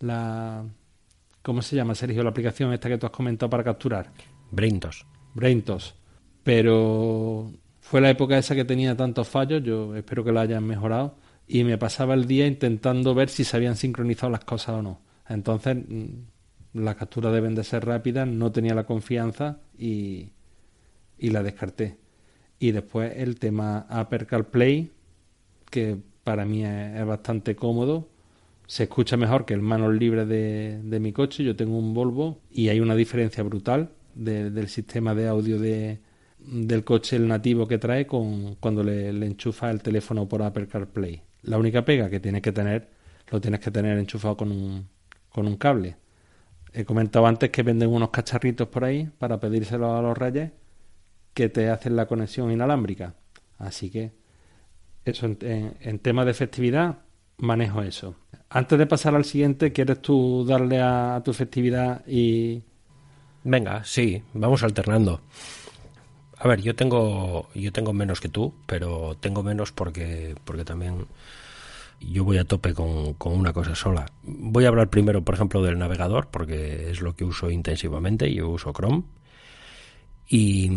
S2: la... ¿Cómo se llama, Sergio? La aplicación esta que tú has comentado para capturar.
S1: Braintos.
S2: Braintos. Pero fue la época esa que tenía tantos fallos, yo espero que la hayan mejorado, y me pasaba el día intentando ver si se habían sincronizado las cosas o no. Entonces las capturas deben de ser rápidas, no tenía la confianza y, y la descarté. Y después el tema Apple CarPlay, que para mí es, bastante cómodo, se escucha mejor que el manos libre de, de, mi coche. Yo tengo un Volvo y hay una diferencia brutal del sistema de audio de, del coche el nativo que trae con cuando le, enchufa el teléfono por Apple CarPlay. La única pega que tienes que tener, lo tienes que tener enchufado con un, con un cable. He comentado antes que venden unos cacharritos por ahí para pedírselo a los reyes que te hacen la conexión inalámbrica. Así que eso en, en, tema de festividad manejo eso. Antes de pasar al siguiente, ¿quieres tú darle a tu festividad y...
S1: Venga, sí, vamos alternando. A ver, yo tengo, yo tengo menos que tú, pero tengo menos porque, porque también yo voy a tope con, con, una cosa sola. Voy a hablar primero, por ejemplo, del navegador, porque es lo que uso intensivamente. Yo uso Chrome. Y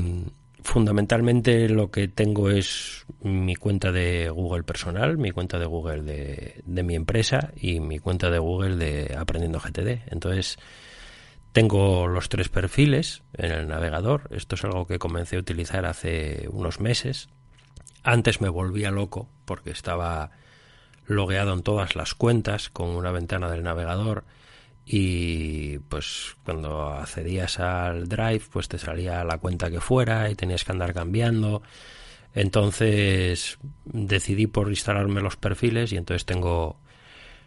S1: fundamentalmente lo que tengo es mi cuenta de Google personal, mi cuenta de Google de, mi empresa y mi cuenta de Google de Aprendiendo GTD. Entonces, tengo los tres perfiles en el navegador. Esto es algo que comencé a utilizar hace unos meses. Antes me volvía loco porque estaba logueado en todas las cuentas con una ventana del navegador y pues cuando accedías al drive pues te salía la cuenta que fuera y tenías que andar cambiando. Entonces decidí por instalarme los perfiles y entonces tengo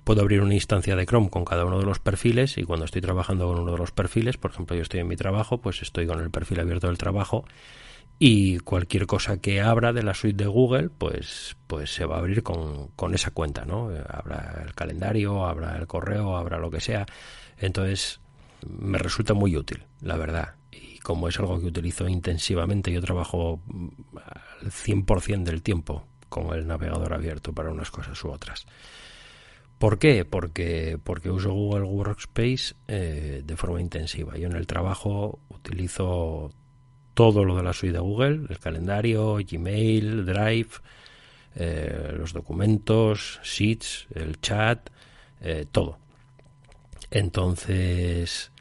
S1: puedo abrir una instancia de Chrome con cada uno de los perfiles y cuando estoy trabajando con uno de los perfiles, por ejemplo yo estoy en mi trabajo, pues estoy con el perfil abierto del trabajo y cualquier cosa que abra de la suite de Google, pues, pues se va a abrir con, con esa cuenta, ¿no? Habrá el calendario, habrá el correo, habrá lo que sea. Entonces, me resulta muy útil, la verdad. Y como es algo que utilizo intensivamente, yo trabajo al 100% del tiempo con el navegador abierto para unas cosas u otras. ¿Por qué? Porque, porque uso Google Workspace eh, de forma intensiva. Yo en el trabajo utilizo todo lo de la suite de Google, el calendario, Gmail, Drive, eh, los documentos, Sheets, el chat, eh, todo. Entonces,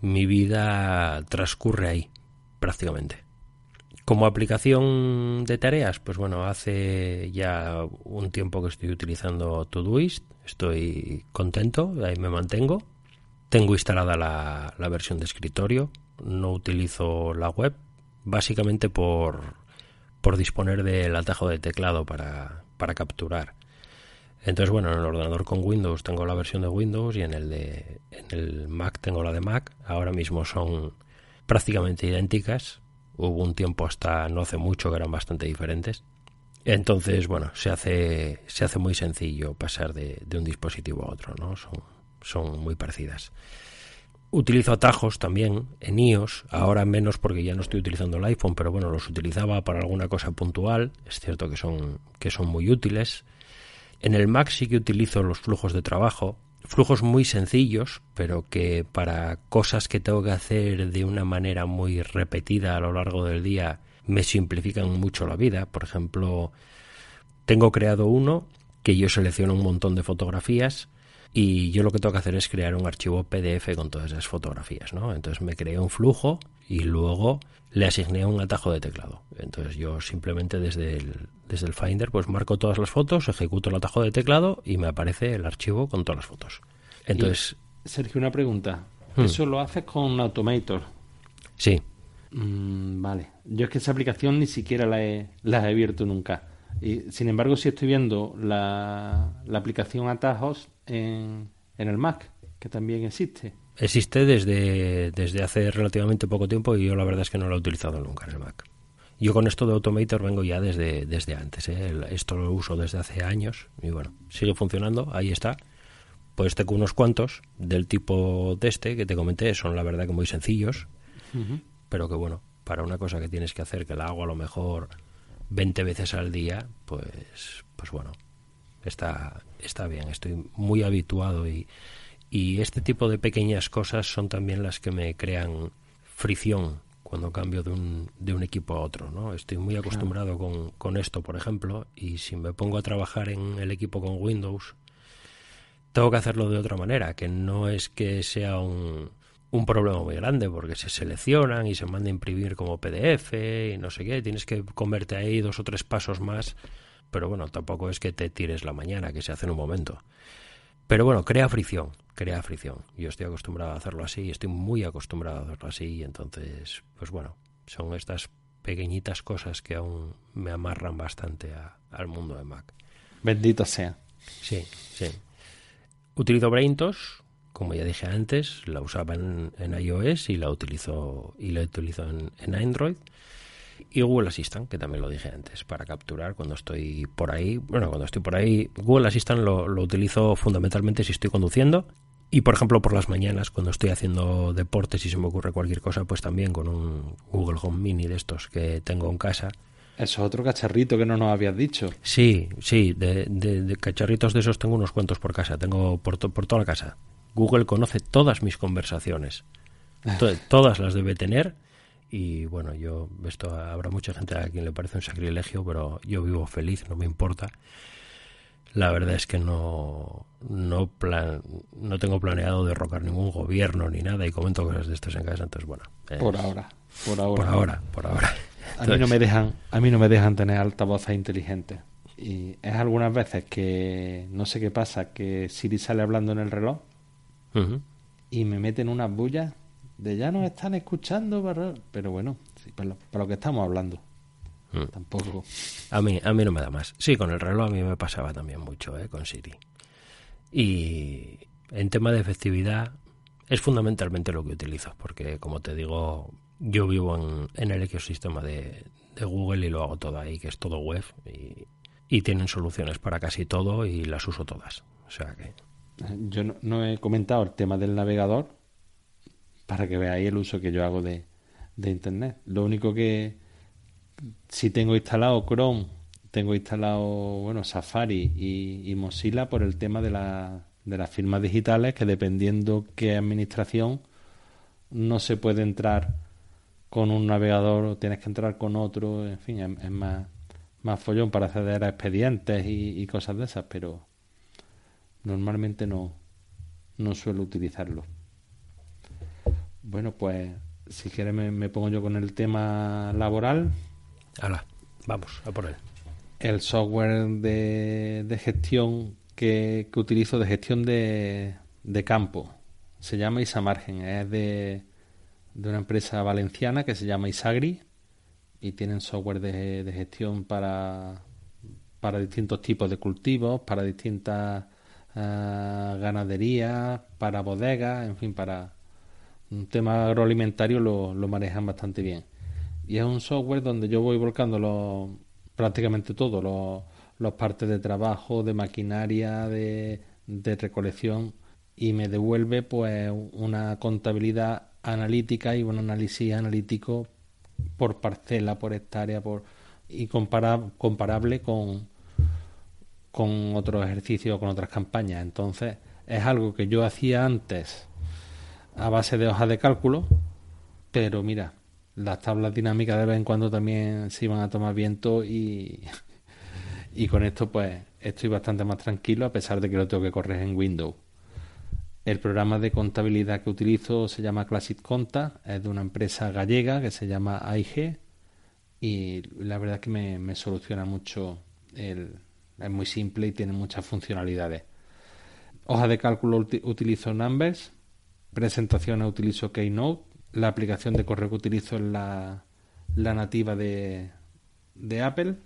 S1: mi vida transcurre ahí, prácticamente. Como aplicación de tareas, pues bueno, hace ya un tiempo que estoy utilizando Todoist, estoy contento, ahí me mantengo. Tengo instalada la, la versión de escritorio, no utilizo la web, básicamente por, por disponer del atajo de teclado para, para capturar. Entonces, bueno, en el ordenador con Windows tengo la versión de Windows y en el de en el Mac tengo la de Mac. Ahora mismo son prácticamente idénticas hubo un tiempo hasta no hace mucho que eran bastante diferentes. Entonces, bueno, se hace, se hace muy sencillo pasar de, un dispositivo a otro, ¿no? Son, son muy parecidas. Utilizo atajos también en iOS, ahora menos porque ya no estoy utilizando el iPhone, pero bueno, los utilizaba para alguna cosa puntual. Es cierto que son, que son muy útiles. En el Mac sí que utilizo los flujos de trabajo, flujos muy sencillos, pero que para cosas que tengo que hacer de una manera muy repetida a lo largo del día me simplifican mucho la vida. Por ejemplo, tengo creado uno que yo selecciono un montón de fotografías y yo lo que tengo que hacer es crear un archivo PDF con todas esas fotografías, ¿no? Entonces me creé un flujo y luego le asigné un atajo de teclado. Entonces yo simplemente desde el, desde el Finder pues marco todas las fotos, ejecuto el atajo de teclado y me aparece el archivo con todas las fotos. Entonces...
S2: Sergio, una pregunta. Hmm. ¿Eso lo haces con Automator?
S1: Sí.
S2: Mm, vale. Yo es que esa aplicación ni siquiera la he, la he abierto nunca. Y, sin embargo, sí estoy viendo la, la aplicación Atajos en, en el Mac, que también existe.
S1: Existe desde, desde hace relativamente poco tiempo y yo la verdad es que no lo he utilizado nunca en el Mac. Yo con esto de Automator vengo ya desde, desde antes. ¿eh? Esto lo uso desde hace años y bueno, sigue funcionando, ahí está. Pues tengo unos cuantos del tipo de este que te comenté, son la verdad que muy sencillos, pero que bueno, para una cosa que tienes que hacer, que la hago a lo mejor 20 veces al día, pues, pues bueno, está, está bien, estoy muy habituado y, y este tipo de pequeñas cosas son también las que me crean fricción cuando cambio de un, de un equipo a otro. ¿no? Estoy muy acostumbrado con, con esto, por ejemplo, y si me pongo a trabajar en el equipo con Windows, tengo que hacerlo de otra manera, que no es que sea un, un problema muy grande, porque se seleccionan y se manda a imprimir como PDF y no sé qué, tienes que comerte ahí dos o tres pasos más, pero bueno, tampoco es que te tires la mañana, que se hace en un momento. Pero bueno, crea fricción, crea fricción. Yo estoy acostumbrado a hacerlo así, estoy muy acostumbrado a hacerlo así, y entonces, pues bueno, son estas pequeñitas cosas que aún me amarran bastante al mundo de Mac.
S2: Bendito sea.
S1: Sí, sí. Utilizo BrainTos, como ya dije antes, la usaba en, iOS y la utilizo y la utilizo en, Android. Y Google Assistant, que también lo dije antes, para capturar cuando estoy por ahí. Bueno, cuando estoy por ahí, Google Assistant lo, lo utilizo fundamentalmente si estoy conduciendo y por ejemplo, por las mañanas, cuando estoy haciendo deportes y se me ocurre cualquier cosa, pues también con un Google Home Mini de estos que tengo en casa.
S2: Eso es otro cacharrito que no nos habías dicho.
S1: Sí, sí, de, de, cacharritos de esos tengo unos cuantos por casa, tengo por, por toda la casa. Google conoce todas mis conversaciones, todas las debe tener. Y bueno, yo, esto habrá mucha gente a quien le parece un sacrilegio, pero yo vivo feliz, no me importa. La verdad es que no no plan, no tengo planeado derrocar ningún gobierno ni nada y comento cosas de estas en casa entonces bueno
S2: por ahora por ahora.
S1: por ahora por ahora.
S2: A mí no me dejan a mí no me dejan tener altavoces inteligentes. Y es algunas veces que no sé qué pasa que Siri sale hablando en el reloj y me meten unas bullas de ya nos están escuchando pero bueno para lo que estamos hablando Mm. Tampoco.
S1: A mí, a mí no me da más. Sí, con el reloj a mí me pasaba también mucho, ¿eh? con Siri. Y en tema de efectividad es fundamentalmente lo que utilizo, porque como te digo, yo vivo en, el ecosistema de, Google y lo hago todo ahí, que es todo web, y, tienen soluciones para casi todo y las uso todas. O sea que...
S2: Yo no, he comentado el tema del navegador para que veáis el uso que yo hago de, de Internet. Lo único que, si tengo instalado Chrome, tengo instalado bueno Safari y, Mozilla por el tema de, la, de las firmas digitales, que dependiendo qué administración, no se puede entrar con un navegador o tienes que entrar con otro, en fin, es, más, más follón para acceder a expedientes y, cosas de esas, pero normalmente no, no suelo utilizarlo. Bueno, pues si quieres me pongo yo con el tema laboral.
S1: Hala, vamos a por él.
S2: El software de, gestión que, utilizo de gestión de, campo se llama Isamargen. Es de, una empresa valenciana que se llama Isagri y tienen software de, gestión para, para distintos tipos de cultivos, para distintas uh, ganaderías, para bodegas, en fin, para un tema agroalimentario lo, lo manejan bastante bien. Y es un software donde yo voy volcando prácticamente todo, los, partes de trabajo, de maquinaria, de, recolección y me devuelve pues una contabilidad analítica y un análisis analítico por parcela, por hectárea, por y comparable con con otros ejercicios, con otras campañas. Entonces, es algo que yo hacía antes a base de hojas de cálculo, pero mira, las tablas dinámicas de vez en cuando también se iban a tomar viento y, y con esto pues estoy bastante más tranquilo a pesar de que lo tengo que correr en Windows. El programa de contabilidad que utilizo se llama Classic Conta, es de una empresa gallega que se llama AIG y la verdad es que me, soluciona mucho, el, es muy simple y tiene muchas funcionalidades. Hoja de cálculo utilizo Numbers, presentaciones utilizo Keynote la aplicación de correo que utilizo es la, la nativa de, de Apple.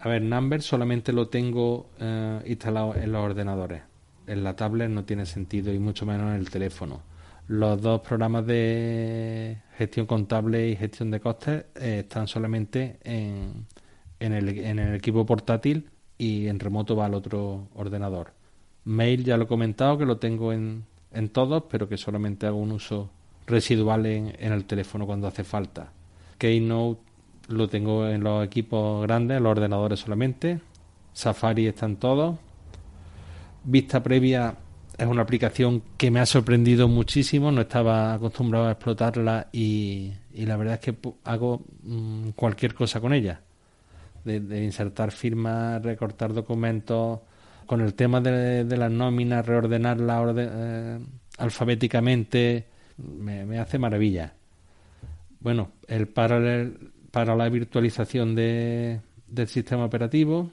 S2: A ver, Number solamente lo tengo eh, instalado en los ordenadores. En la tablet no tiene sentido y mucho menos en el teléfono. Los dos programas de gestión contable y gestión de costes eh, están solamente en, en, el, en el equipo portátil y en remoto va al otro ordenador. Mail ya lo he comentado que lo tengo en, en todos, pero que solamente hago un uso residual en, el teléfono cuando hace falta. Keynote lo tengo en los equipos grandes, los ordenadores solamente. Safari están todos. Vista previa es una aplicación que me ha sorprendido muchísimo. No estaba acostumbrado a explotarla y, la verdad es que hago mm, cualquier cosa con ella. De, insertar firmas, recortar documentos, con el tema de, las nóminas, reordenarla eh, alfabéticamente me, hace maravilla. Bueno, el paralel para la virtualización de, del sistema operativo,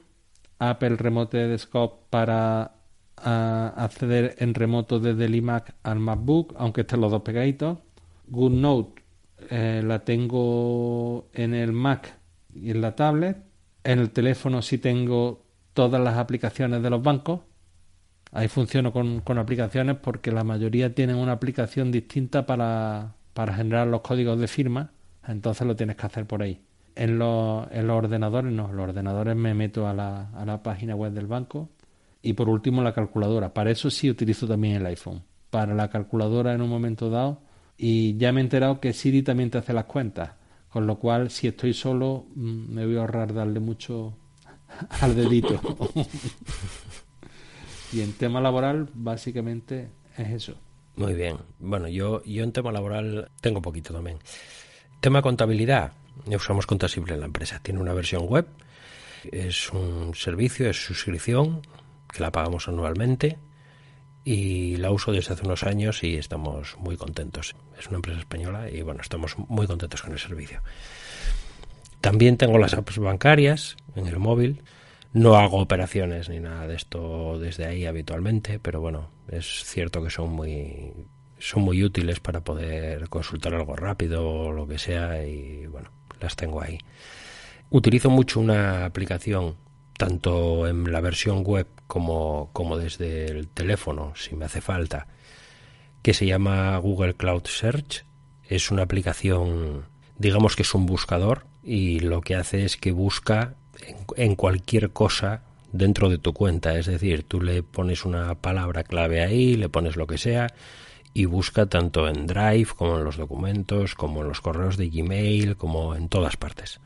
S2: Apple Remote Desktop para acceder en remoto desde el iMac al MacBook, aunque estén los dos pegaditos, GoodNote eh, la tengo en el Mac y en la tablet. En el teléfono sí tengo todas las aplicaciones de los bancos. Ahí funciono con, con aplicaciones porque la mayoría tienen una aplicación distinta para, para generar los códigos de firma. Entonces lo tienes que hacer por ahí. En los, en los ordenadores no, los ordenadores me meto a la, a la página web del banco. Y por último la calculadora. Para eso sí utilizo también el iPhone. Para la calculadora en un momento dado. Y ya me he enterado que Siri también te hace las cuentas. Con lo cual, si estoy solo, mm, me voy a ahorrar darle mucho al dedito. y en tema laboral, básicamente es eso.
S1: Muy bien. Bueno, yo, yo en tema laboral tengo poquito también. Tema contabilidad. Usamos Contasible en la empresa. Tiene una versión web. Es un servicio, es suscripción, que la pagamos anualmente y la uso desde hace unos años y estamos muy contentos. Es una empresa española y bueno, estamos muy contentos con el servicio. También tengo las apps bancarias en el móvil. No hago operaciones ni nada de esto desde ahí habitualmente, pero bueno, es cierto que son muy son muy útiles para poder consultar algo rápido o lo que sea y bueno, las tengo ahí. Utilizo mucho una aplicación tanto en la versión web como, como desde el teléfono, si me hace falta, que se llama Google Cloud Search. Es una aplicación, digamos que es un buscador y lo que hace es que busca en, cualquier cosa dentro de tu cuenta. Es decir, tú le pones una palabra clave ahí, le pones lo que sea y busca tanto en Drive como en los documentos, como en los correos de Gmail, como en todas partes.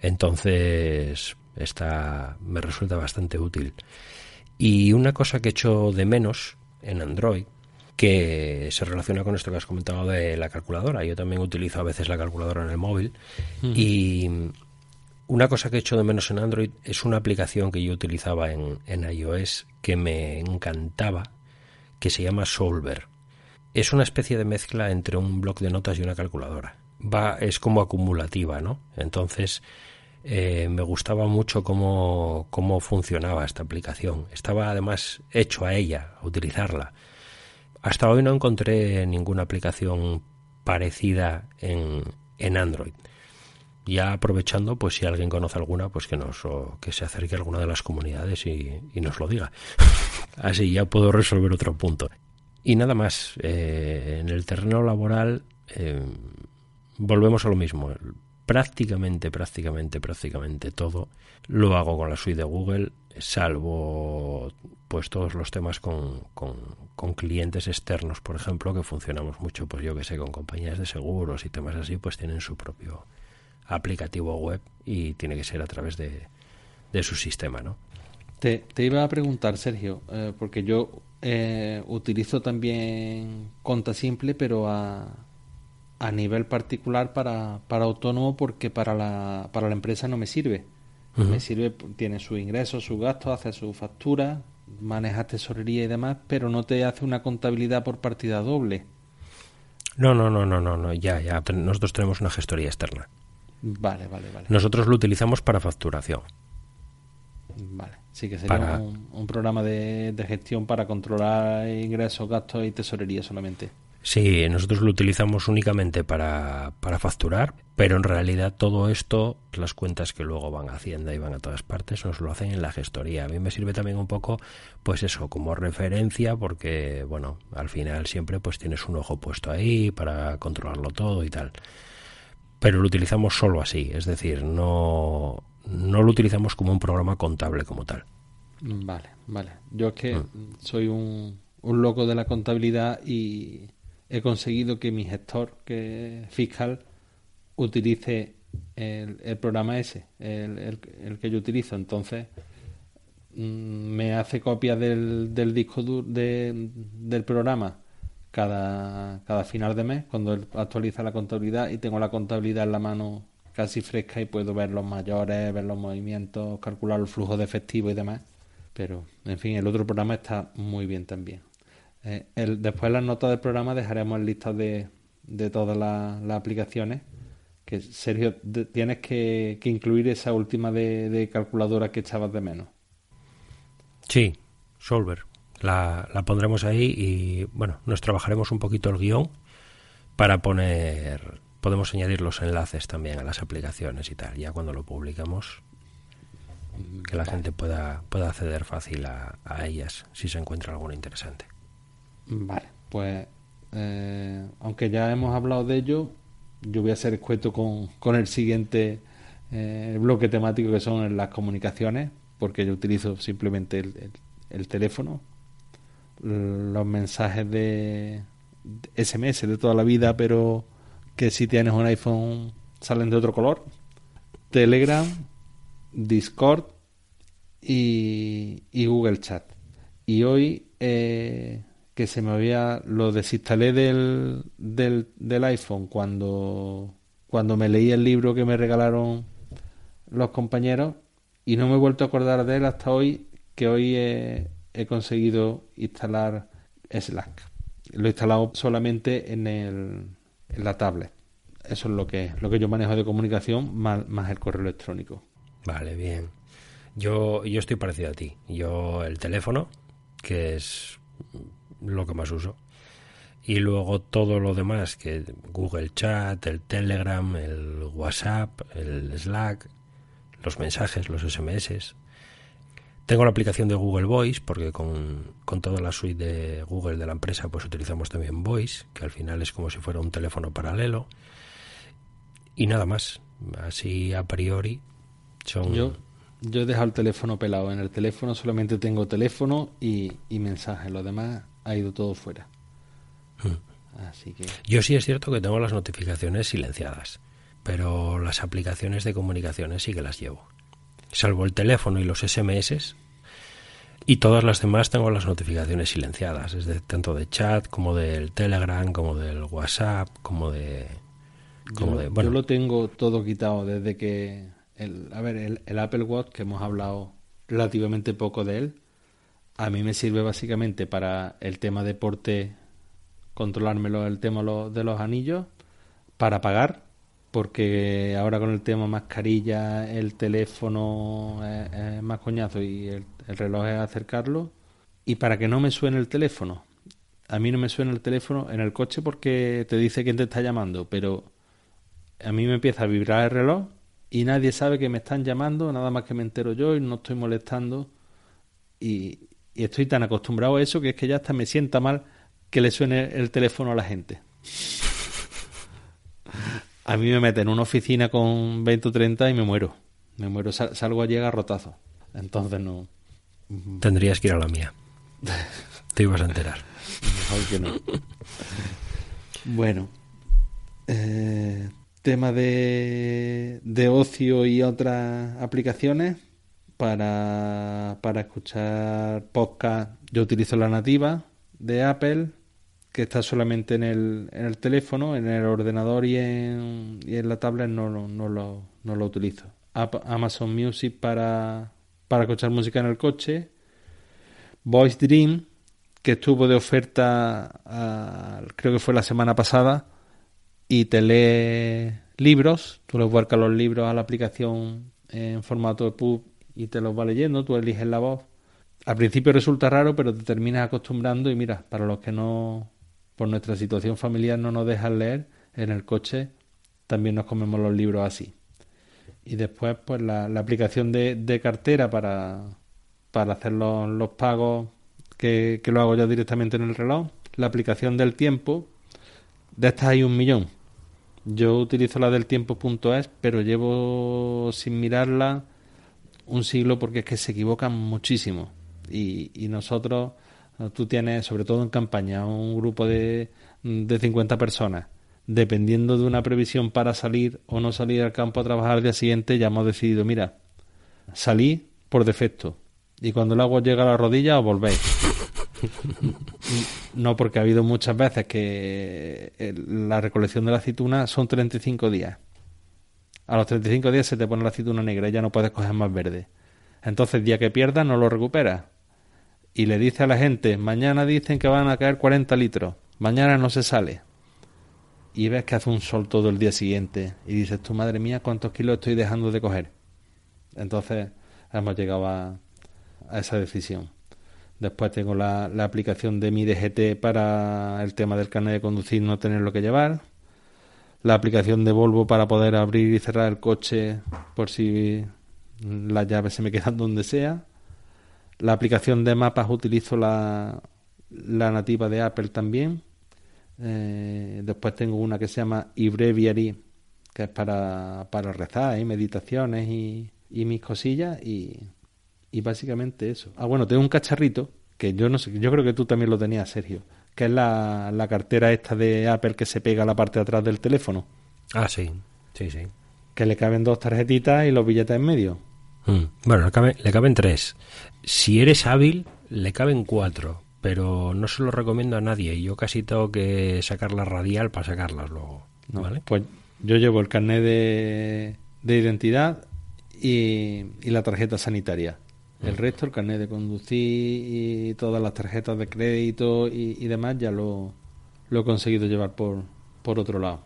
S1: Entonces, esta me resulta bastante útil. Y una cosa que echo de menos en Android, que se relaciona con esto que has comentado de la calculadora. Yo también utilizo a veces la calculadora en el móvil. Y una cosa que echo de menos en Android es una aplicación que yo utilizaba en, en iOS que me encantaba, que se llama Solver. Es una especie de mezcla entre un bloc de notas y una calculadora. Va, es como acumulativa, ¿no? Entonces, eh, me gustaba mucho cómo, cómo funcionaba esta aplicación. Estaba además hecho a ella, a utilizarla. Hasta hoy no encontré ninguna aplicación parecida en, en Android. Ya aprovechando, pues si alguien conoce alguna, pues que nos que se acerque a alguna de las comunidades y, nos lo diga. Así ya puedo resolver otro punto. Y nada más, eh, en el terreno laboral eh, volvemos a lo mismo prácticamente, prácticamente, prácticamente todo lo hago con la suite de Google, salvo pues todos los temas con, con, clientes externos, por ejemplo, que funcionamos mucho, pues yo que sé, con compañías de seguros y temas así, pues tienen su propio aplicativo web y tiene que ser a través de, de su sistema, ¿no?
S2: Te, te, iba a preguntar, Sergio, eh, porque yo eh, utilizo también Conta Simple, pero a, a nivel particular para, para autónomo porque para la, para la empresa no me sirve. Me sirve, tiene sus ingresos, sus gastos, hace su factura, maneja tesorería y demás, pero no te hace una contabilidad por partida doble.
S1: No, no, no, no, no, no, ya, ya. Nosotros tenemos una gestoría externa.
S2: Vale, vale, vale.
S1: Nosotros lo utilizamos para facturación.
S2: Vale, sí que sería un, un, programa de, de gestión para controlar ingresos, gastos y tesorería solamente.
S1: Sí, nosotros lo utilizamos únicamente para, para facturar, pero en realidad todo esto, las cuentas que luego van a Hacienda y van a todas partes, nos lo hacen en la gestoría. A mí me sirve también un poco, pues eso, como referencia, porque, bueno, al final siempre pues tienes un ojo puesto ahí para controlarlo todo y tal. Pero lo utilizamos solo así, es decir, no, no lo utilizamos como un programa contable como tal.
S2: Vale, vale. Yo es que mm. soy un, un loco de la contabilidad y he conseguido que mi gestor que fiscal utilice el, programa ese, el, que yo utilizo. Entonces mm, me hace copia del, disco duro del programa cada, final de mes cuando actualiza la contabilidad y tengo la contabilidad en la mano casi fresca y puedo ver los mayores, ver los movimientos, calcular el flujo de efectivo y demás. Pero, en fin, el otro programa está muy bien también. Eh, el, después en las notas del programa dejaremos el listado de, de todas las aplicaciones. Que Sergio, tienes que, incluir esa última de, calculadora que echabas de menos.
S1: Sí, Solver. La, la pondremos ahí y bueno, nos trabajaremos un poquito el guion para poner podemos añadir los enlaces también a las aplicaciones y tal, ya cuando lo publicamos, que la gente pueda, pueda acceder fácil a, ellas si se encuentra alguna interesante.
S2: Vale, pues eh, aunque ya hemos hablado de ello, yo voy a ser escueto con, con el siguiente eh, bloque temático que son las comunicaciones, porque yo utilizo simplemente el, teléfono, los mensajes de, SMS de toda la vida, pero que si tienes un iPhone salen de otro color, Telegram, Discord y, Google Chat. Y hoy eh, que se me había lo desinstalé del, del, del iPhone cuando cuando me leí el libro que me regalaron los compañeros y no me he vuelto a acordar de él hasta hoy, que hoy he, conseguido instalar Slack. Lo he instalado solamente en, el, en la tablet. Eso es lo que, lo que yo manejo de comunicación, más, más el correo electrónico.
S1: Vale, bien. Yo, yo estoy parecido a ti. Yo el teléfono, que es lo que más uso. Y luego todo lo demás, que Google Chat, el Telegram, el WhatsApp, el Slack, los mensajes, los SMS. Tengo la aplicación de Google Voice, porque con, con toda la suite de Google de la empresa, pues utilizamos también Voice, que al final es como si fuera un teléfono paralelo. Y nada más. Así a priori son...
S2: Yo, yo he dejado el teléfono pelado. En el teléfono solamente tengo teléfono y, y mensajes. Lo demás ha ido todo fuera.
S1: Hmm. Así que... Yo sí es cierto que tengo las notificaciones silenciadas pero las aplicaciones de comunicaciones sí que las llevo. Salvo el teléfono y los SMS. Y todas las demás tengo las notificaciones silenciadas, desde tanto de chat como del Telegram, como del WhatsApp, como de...
S2: Como yo, bueno. yo lo tengo todo quitado desde que... El, a ver, el, el Apple Watch, que hemos hablado relativamente poco de él, a mí me sirve básicamente para el tema deporte, controlármelo el tema de los anillos, para pagar porque ahora con el tema mascarilla, el teléfono es, más coñazo y el, reloj es acercarlo. Y para que no me suene el teléfono, a mí no me suena el teléfono en el coche porque te dice quién te está llamando, pero a mí me empieza a vibrar el reloj y nadie sabe que me están llamando, nada más que me entero yo y no estoy molestando. Y, y estoy tan acostumbrado a eso que es que ya hasta me sienta mal que le suene el teléfono a la gente. A mí me meten en una oficina con 20 o 30 y me muero. Me muero, salgo allí a rotazo. Entonces no.
S1: Tendrías que ir a la mía. Te ibas a enterar.
S2: Mejor que no. Bueno. Eh, tema de, de ocio y otras aplicaciones. Para, para escuchar podcast, yo utilizo la nativa de Apple que está solamente en el, en el teléfono, en el ordenador y en, y en la tablet no, no, lo, no lo utilizo. Amazon Music para, para escuchar música en el coche. Voice Dream, que estuvo de oferta, creo que fue la semana pasada, y te lee libros. Tú le vuelcas los libros a la aplicación en formato de pub y te los va leyendo, tú eliges la voz. Al principio resulta raro, pero te terminas acostumbrando y mira, para los que no por nuestra situación familiar no nos dejan leer, en el coche también nos comemos los libros así. Y después, pues la, aplicación de, cartera para, para hacer los, pagos que, lo hago ya directamente en el reloj. La aplicación del tiempo, de estas hay un millón. Yo utilizo la del tiempo.es, pero llevo sin mirarla un siglo porque es que se equivocan muchísimo. Y, nosotros Tú tienes, sobre todo en campaña, un grupo de, de 50 personas. Dependiendo de una previsión para salir o no salir al campo a trabajar al día siguiente, ya hemos decidido, mira, salí por defecto. Y cuando el agua llega a la rodilla, os volvéis. no, porque ha habido muchas veces que la recolección de la aceituna son 35 días. A los 35 días se te pone la aceituna negra y ya no puedes coger más verde. Entonces, día que pierdas, no lo recuperas y le dice a la gente, mañana dicen que van a caer 40 litros, mañana no se sale. Y ves que hace un sol todo el día siguiente y dices, tu madre mía, ¿cuántos kilos estoy dejando de coger? Entonces hemos llegado a, esa decisión. Después tengo la, la, aplicación de mi DGT para el tema del carnet de conducir, no tenerlo que llevar. La aplicación de Volvo para poder abrir y cerrar el coche por si las llaves se me quedan donde sea. La aplicación de mapas utilizo la, la nativa de Apple también. Eh, después tengo una que se llama iBreviary, que es para, para rezar y meditaciones y, y mis cosillas y, y básicamente eso. Ah, bueno, tengo un cacharrito que yo no sé, yo creo que tú también lo tenías, Sergio, que es la, la cartera esta de Apple que se pega a la parte de atrás del teléfono.
S1: Ah, sí, sí, sí.
S2: Que le caben dos tarjetitas y los billetes en medio.
S1: Mm. Bueno, le, cabe- le caben tres. Si eres hábil, le caben cuatro, pero no se lo recomiendo a nadie. Yo casi tengo que sacar la radial para sacarlas luego.
S2: No,
S1: ¿Vale?
S2: Pues yo llevo el carnet de, de identidad y, y la tarjeta sanitaria. El resto, el carnet de conducir y todas las tarjetas de crédito y, y demás, ya lo, lo he conseguido llevar por, por otro lado.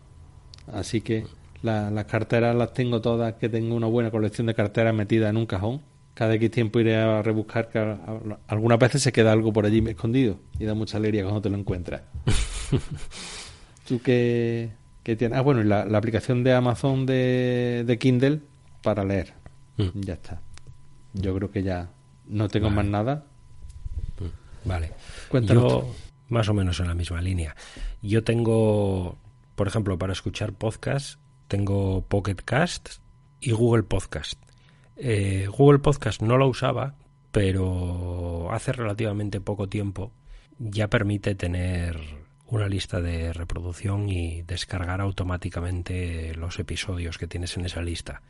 S2: Así que la- las carteras las tengo todas, que tengo una buena colección de carteras metidas en un cajón. Cada X tiempo iré a rebuscar, que a- a- algunas veces se queda algo por allí escondido y da mucha alegría cuando te lo encuentras. ¿Tú qué, qué tienes? Ah, bueno, y la, la aplicación de Amazon de, de Kindle para leer.
S1: Mm.
S2: Ya está. Yo creo que ya no tengo
S1: Vale.
S2: más nada.
S1: Vale.
S2: Cuéntanos
S1: Yo, más o menos en la misma línea. Yo tengo, por ejemplo, para escuchar podcast, tengo Pocket Cast y Google Podcast. Eh, Google Podcast no lo usaba, pero hace relativamente poco tiempo ya permite tener una lista de reproducción y descargar automáticamente los episodios que tienes en esa lista.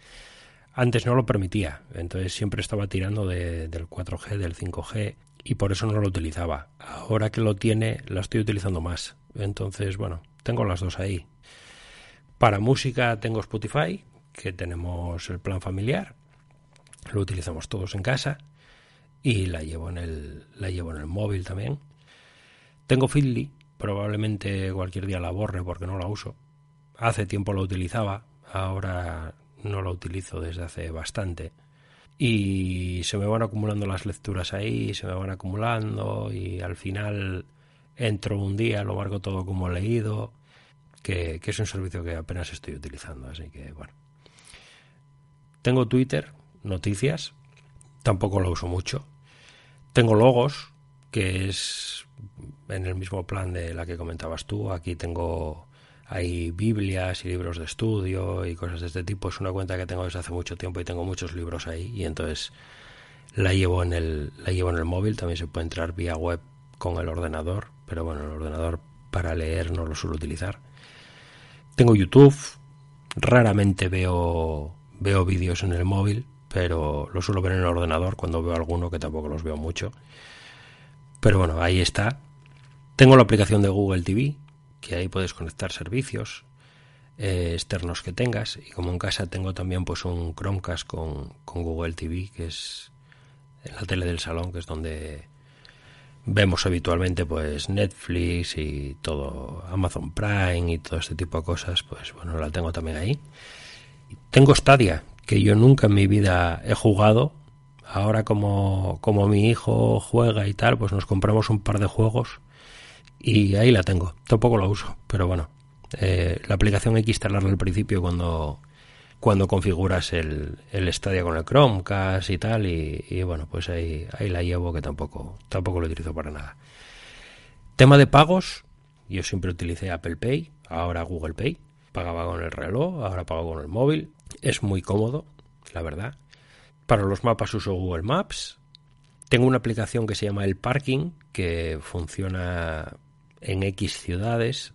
S1: Antes no lo permitía, entonces siempre estaba tirando de- del 4G, del 5G y por eso no lo utilizaba. Ahora que lo tiene, lo estoy utilizando más. Entonces, bueno, tengo las dos ahí. Para música tengo Spotify, que tenemos el plan familiar, lo utilizamos todos en casa y la llevo en el, la llevo en el móvil también. Tengo Feedly, probablemente cualquier día la borre porque no la uso. Hace tiempo la utilizaba, ahora no la utilizo desde hace bastante. Y se me van acumulando las lecturas ahí, se me van acumulando y al final entro un día, lo marco todo como leído, que, que es un servicio que apenas estoy utilizando, así que bueno. Tengo Twitter, noticias, tampoco lo uso mucho. Tengo logos, que es en el mismo plan de la que comentabas tú. Aquí tengo hay Biblias y libros de estudio y cosas de este tipo. Es una cuenta que tengo desde hace mucho tiempo y tengo muchos libros ahí y entonces la llevo en el la llevo en el móvil. También se puede entrar vía web con el ordenador, pero bueno, el ordenador para leer no lo suelo utilizar. Tengo YouTube, raramente veo veo vídeos en el móvil, pero lo suelo ver en el ordenador cuando veo alguno que tampoco los veo mucho. Pero bueno, ahí está. Tengo la aplicación de Google TV, que ahí puedes conectar servicios eh, externos que tengas. Y como en casa tengo también pues un Chromecast con, con Google TV, que es en la tele del salón, que es donde vemos habitualmente pues Netflix y todo Amazon Prime y todo este tipo de cosas, pues bueno, la tengo también ahí. Tengo Stadia, que yo nunca en mi vida he jugado. Ahora como, como mi hijo juega y tal, pues nos compramos un par de juegos y ahí la tengo. Tampoco la uso, pero bueno, eh, la aplicación hay que instalarla al principio cuando, cuando configuras el, el Stadia con el Chromecast y tal, y, y bueno, pues ahí, ahí la llevo que tampoco, tampoco lo utilizo para nada. Tema de pagos, yo siempre utilicé Apple Pay, ahora Google Pay, pagaba con el reloj, ahora pago con el móvil, es muy cómodo, la verdad. Para los mapas uso Google Maps. Tengo una aplicación que se llama El Parking, que funciona en X ciudades.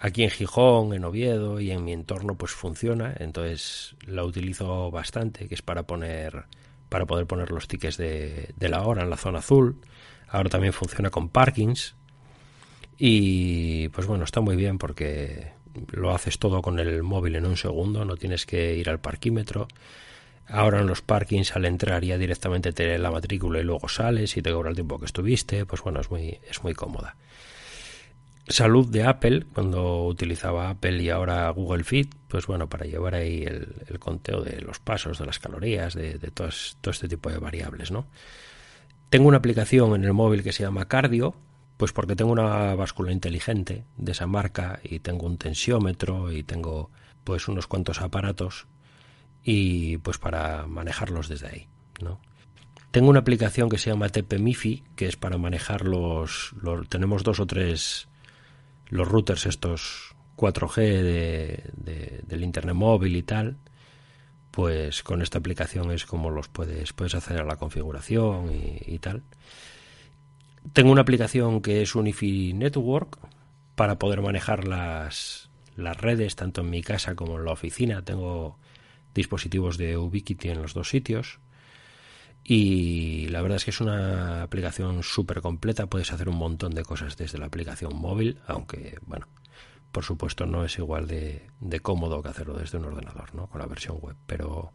S1: Aquí en Gijón, en Oviedo y en mi entorno pues funciona, entonces la utilizo bastante, que es para poner para poder poner los tickets de, de la hora en la zona azul. Ahora también funciona con parkings. Y pues bueno, está muy bien porque lo haces todo con el móvil en un segundo, no tienes que ir al parquímetro. Ahora en los parkings al entrar ya directamente te la matrícula y luego sales y te cobra el tiempo que estuviste, pues bueno, es muy, es muy cómoda. Salud de Apple, cuando utilizaba Apple y ahora Google Fit, pues bueno, para llevar ahí el, conteo de los pasos, de las calorías, de, todo, este tipo de variables, ¿no? Tengo una aplicación en el móvil que se llama Cardio, Pues porque tengo una báscula inteligente de esa marca y tengo un tensiómetro y tengo pues unos cuantos aparatos y pues para manejarlos desde ahí, ¿no? Tengo una aplicación que se llama TPMIFI, que es para manejar los, tenemos dos o tres los routers estos 4G de, del internet móvil y tal, pues con esta aplicación es como los puedes puedes hacer a la configuración y, y tal. Tengo una aplicación que es Unifi Network para poder manejar las, las redes tanto en mi casa como en la oficina. Tengo dispositivos de Ubiquiti en los dos sitios. Y la verdad es que es una aplicación súper completa. Puedes hacer un montón de cosas desde la aplicación móvil, aunque, bueno, por supuesto no es igual de, de cómodo que hacerlo desde un ordenador, ¿no? Con la versión web. Pero,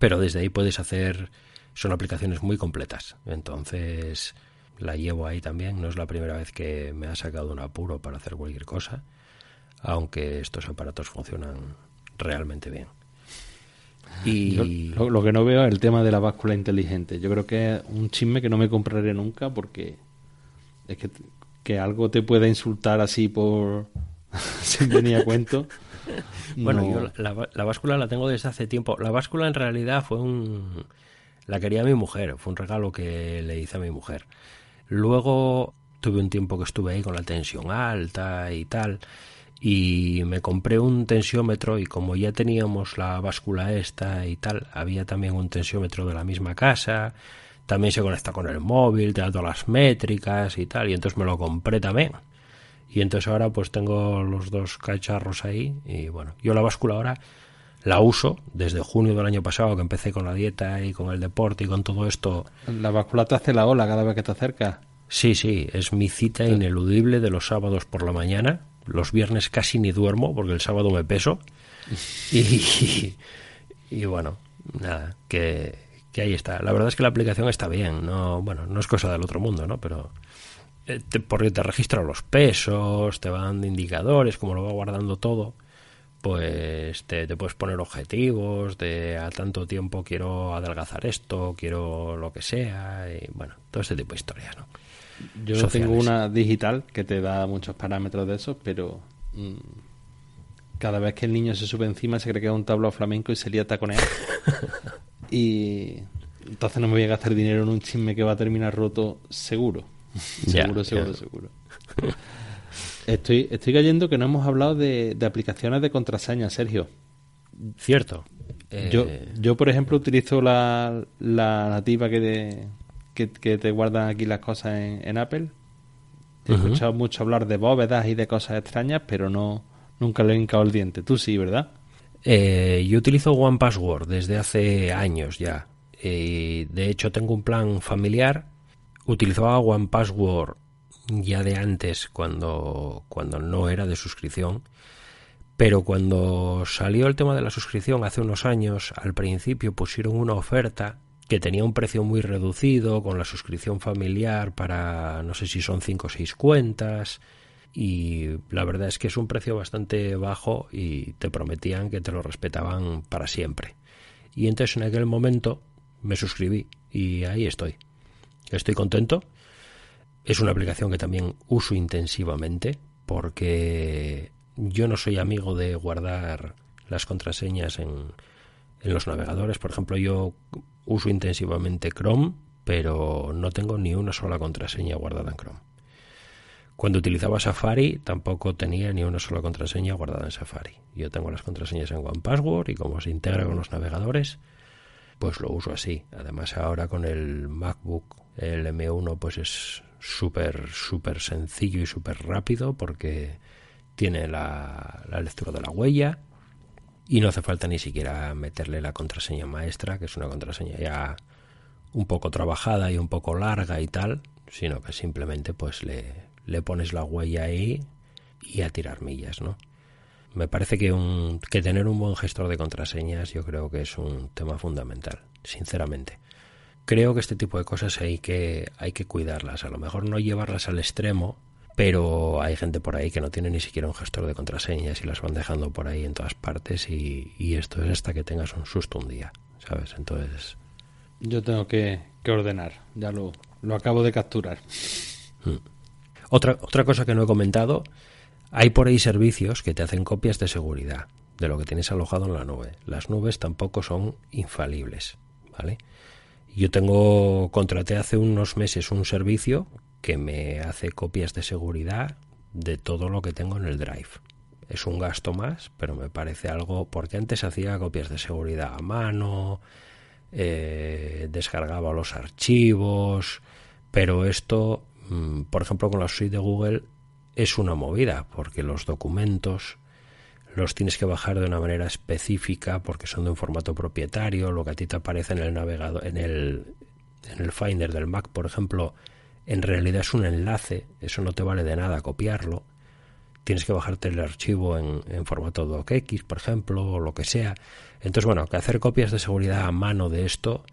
S1: pero desde ahí puedes hacer son aplicaciones muy completas. Entonces la llevo ahí también. No es la primera vez que me ha sacado un apuro para hacer cualquier cosa, aunque estos aparatos funcionan realmente bien.
S2: Y lo, que no veo es el tema de la báscula inteligente. Yo creo que es un chisme que no me compraré nunca porque es que, que algo te pueda insultar así por sin venir a cuento.
S1: bueno, yo la, la, báscula la tengo desde hace tiempo. La báscula en realidad fue un la quería mi mujer, fue un regalo que le hice a mi mujer. Luego tuve un tiempo que estuve ahí con la tensión alta y tal, y me compré un tensiómetro y como ya teníamos la báscula esta y tal, había también un tensiómetro de la misma casa, también se conecta con el móvil, te da todas las métricas y tal, y entonces me lo compré también. Y entonces ahora pues tengo los dos cacharros ahí y bueno, yo la báscula ahora la uso desde junio del año pasado que empecé con la dieta y con el deporte y con todo esto.
S2: ¿La báscula te hace la ola cada vez que te acercas?
S1: Sí, sí, es mi cita ineludible de los sábados por la mañana. Los viernes casi ni duermo porque el sábado me peso. y, y, bueno, nada, que, que, ahí está. La verdad es que la aplicación está bien, no, bueno, no es cosa del otro mundo, ¿no? Pero eh, te, porque te registra los pesos, te van indicadores, como lo va guardando todo pues te, puedes poner objetivos de a tanto tiempo quiero adelgazar esto, quiero lo que sea, y bueno, todo este tipo de historias, ¿no?
S2: Yo tengo una digital que te da muchos parámetros de esos, pero mm, cada vez que el niño se sube encima se cree que es un tablao flamenco y se lía taconear. y entonces no me voy a gastar dinero en un chisme que va a terminar roto seguro. seguro, seguro, seguro. Estoy, estoy cayendo que no hemos hablado de, aplicaciones de contraseña, Sergio.
S1: Cierto.
S2: Yo, eh, yo, por ejemplo, utilizo la, la nativa que, que, te guardan aquí las cosas en, Apple. He escuchado mucho hablar de bóvedas y de cosas extrañas, pero no nunca le he hincado el diente. Tú sí, ¿verdad?
S1: Eh, yo utilizo One Password desde hace años ya. Eh, de hecho, tengo un plan familiar. Utilizaba One Password ya de antes cuando, cuando no era de suscripción. Pero cuando salió el tema de la suscripción hace unos años, al principio pusieron una oferta que tenía un precio muy reducido con la suscripción familiar para no sé si son 5 o 6 cuentas y la verdad es que es un precio bastante bajo y te prometían que te lo respetaban para siempre. Y entonces en aquel momento me suscribí y ahí estoy. Estoy contento es una aplicación que también uso intensivamente porque yo no soy amigo de guardar las contraseñas en, en los navegadores. Por ejemplo, yo uso intensivamente Chrome, pero no tengo ni una sola contraseña guardada en Chrome. Cuando utilizaba Safari tampoco tenía ni una sola contraseña guardada en Safari. Yo tengo las contraseñas en OnePassword y como se integra con los navegadores, pues lo uso así. Además ahora con el MacBook el M1 pues es súper, súper sencillo y súper rápido porque tiene la, lectura de la huella y no hace falta ni siquiera meterle la contraseña maestra, que es una contraseña ya un poco trabajada y un poco larga y tal, sino que simplemente pues le, le pones la huella ahí y a tirar millas, ¿no? Me parece que, un, que tener un buen gestor de contraseñas yo creo que es un tema fundamental, sinceramente creo que este tipo de cosas hay que, hay que cuidarlas. A lo mejor no llevarlas al extremo, pero hay gente por ahí que no tiene ni siquiera un gestor de contraseñas y las van dejando por ahí en todas partes y, esto es hasta que tengas un susto un día, ¿sabes? Entonces...
S2: Yo tengo que, ordenar, ya lo, lo acabo de capturar.
S1: Mm. Otra, otra cosa que no he comentado, hay por ahí servicios que te hacen copias de seguridad de lo que tienes alojado en la nube. Las nubes tampoco son infalibles, ¿vale? Yo tengo, contraté hace unos meses un servicio que me hace copias de seguridad de todo lo que tengo en el Drive. Es un gasto más, pero me parece algo, porque antes hacía copias de seguridad a mano, eh, descargaba los archivos, pero esto, mm, por ejemplo, con la suite de Google es una movida, porque los documentos los tienes que bajar de una manera específica porque son de un formato propietario, lo que a ti te aparece en el navegador, en el, en el Finder del Mac, por ejemplo, en realidad es un enlace, eso no te vale de nada copiarlo. Tienes que bajarte el archivo en, formato docx, por ejemplo, o lo que sea. Entonces, bueno, que hacer copias de seguridad a mano de esto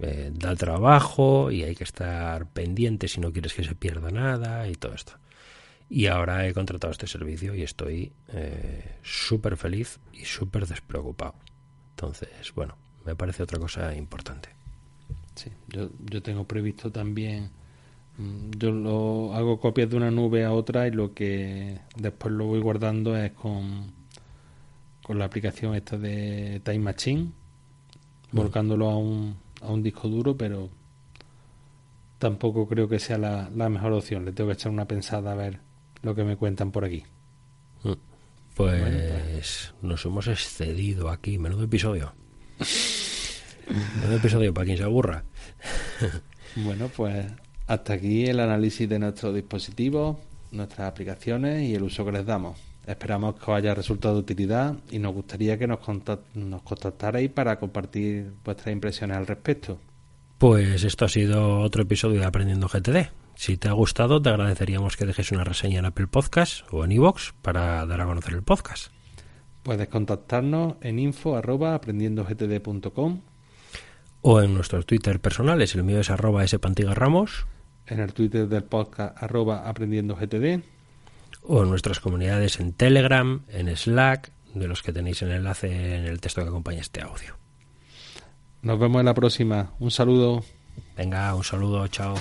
S1: eh, da trabajo y hay que estar pendiente si no quieres que se pierda nada y todo esto. Y ahora he contratado este servicio y estoy eh, súper feliz y súper despreocupado. Entonces, bueno, me parece otra cosa importante.
S2: Sí, yo, yo tengo previsto también, yo lo hago copias de una nube a otra y lo que después lo voy guardando es con, con la aplicación esta de Time Machine, mm. volcándolo a un, a un disco duro, pero tampoco creo que sea la, la mejor opción. Le tengo que echar una pensada a ver lo que me cuentan por aquí.
S1: Mm. Pues, pues, nos hemos excedido aquí. Menudo episodio. Menudo episodio para quien se aburra.
S2: bueno, pues hasta aquí el análisis de nuestros dispositivos, nuestras aplicaciones y el uso que les damos. Esperamos que os haya resultado de utilidad y nos gustaría que nos, nos contactarais para compartir vuestras impresiones al respecto.
S1: Pues esto ha sido otro episodio de Aprendiendo GTD. Si te ha gustado, te agradeceríamos que dejes una reseña en Apple Podcast o en iVoox para dar a conocer el podcast.
S2: Puedes contactarnos en info arroba
S1: o en nuestros Twitter personales. El mío es arroba ramos
S2: En el Twitter del podcast arroba aprendiendogtd.
S1: O en nuestras comunidades en Telegram, en Slack, de los que tenéis el enlace en el texto que acompaña este audio.
S2: Nos vemos en la próxima. Un saludo.
S1: Venga, un saludo, chao.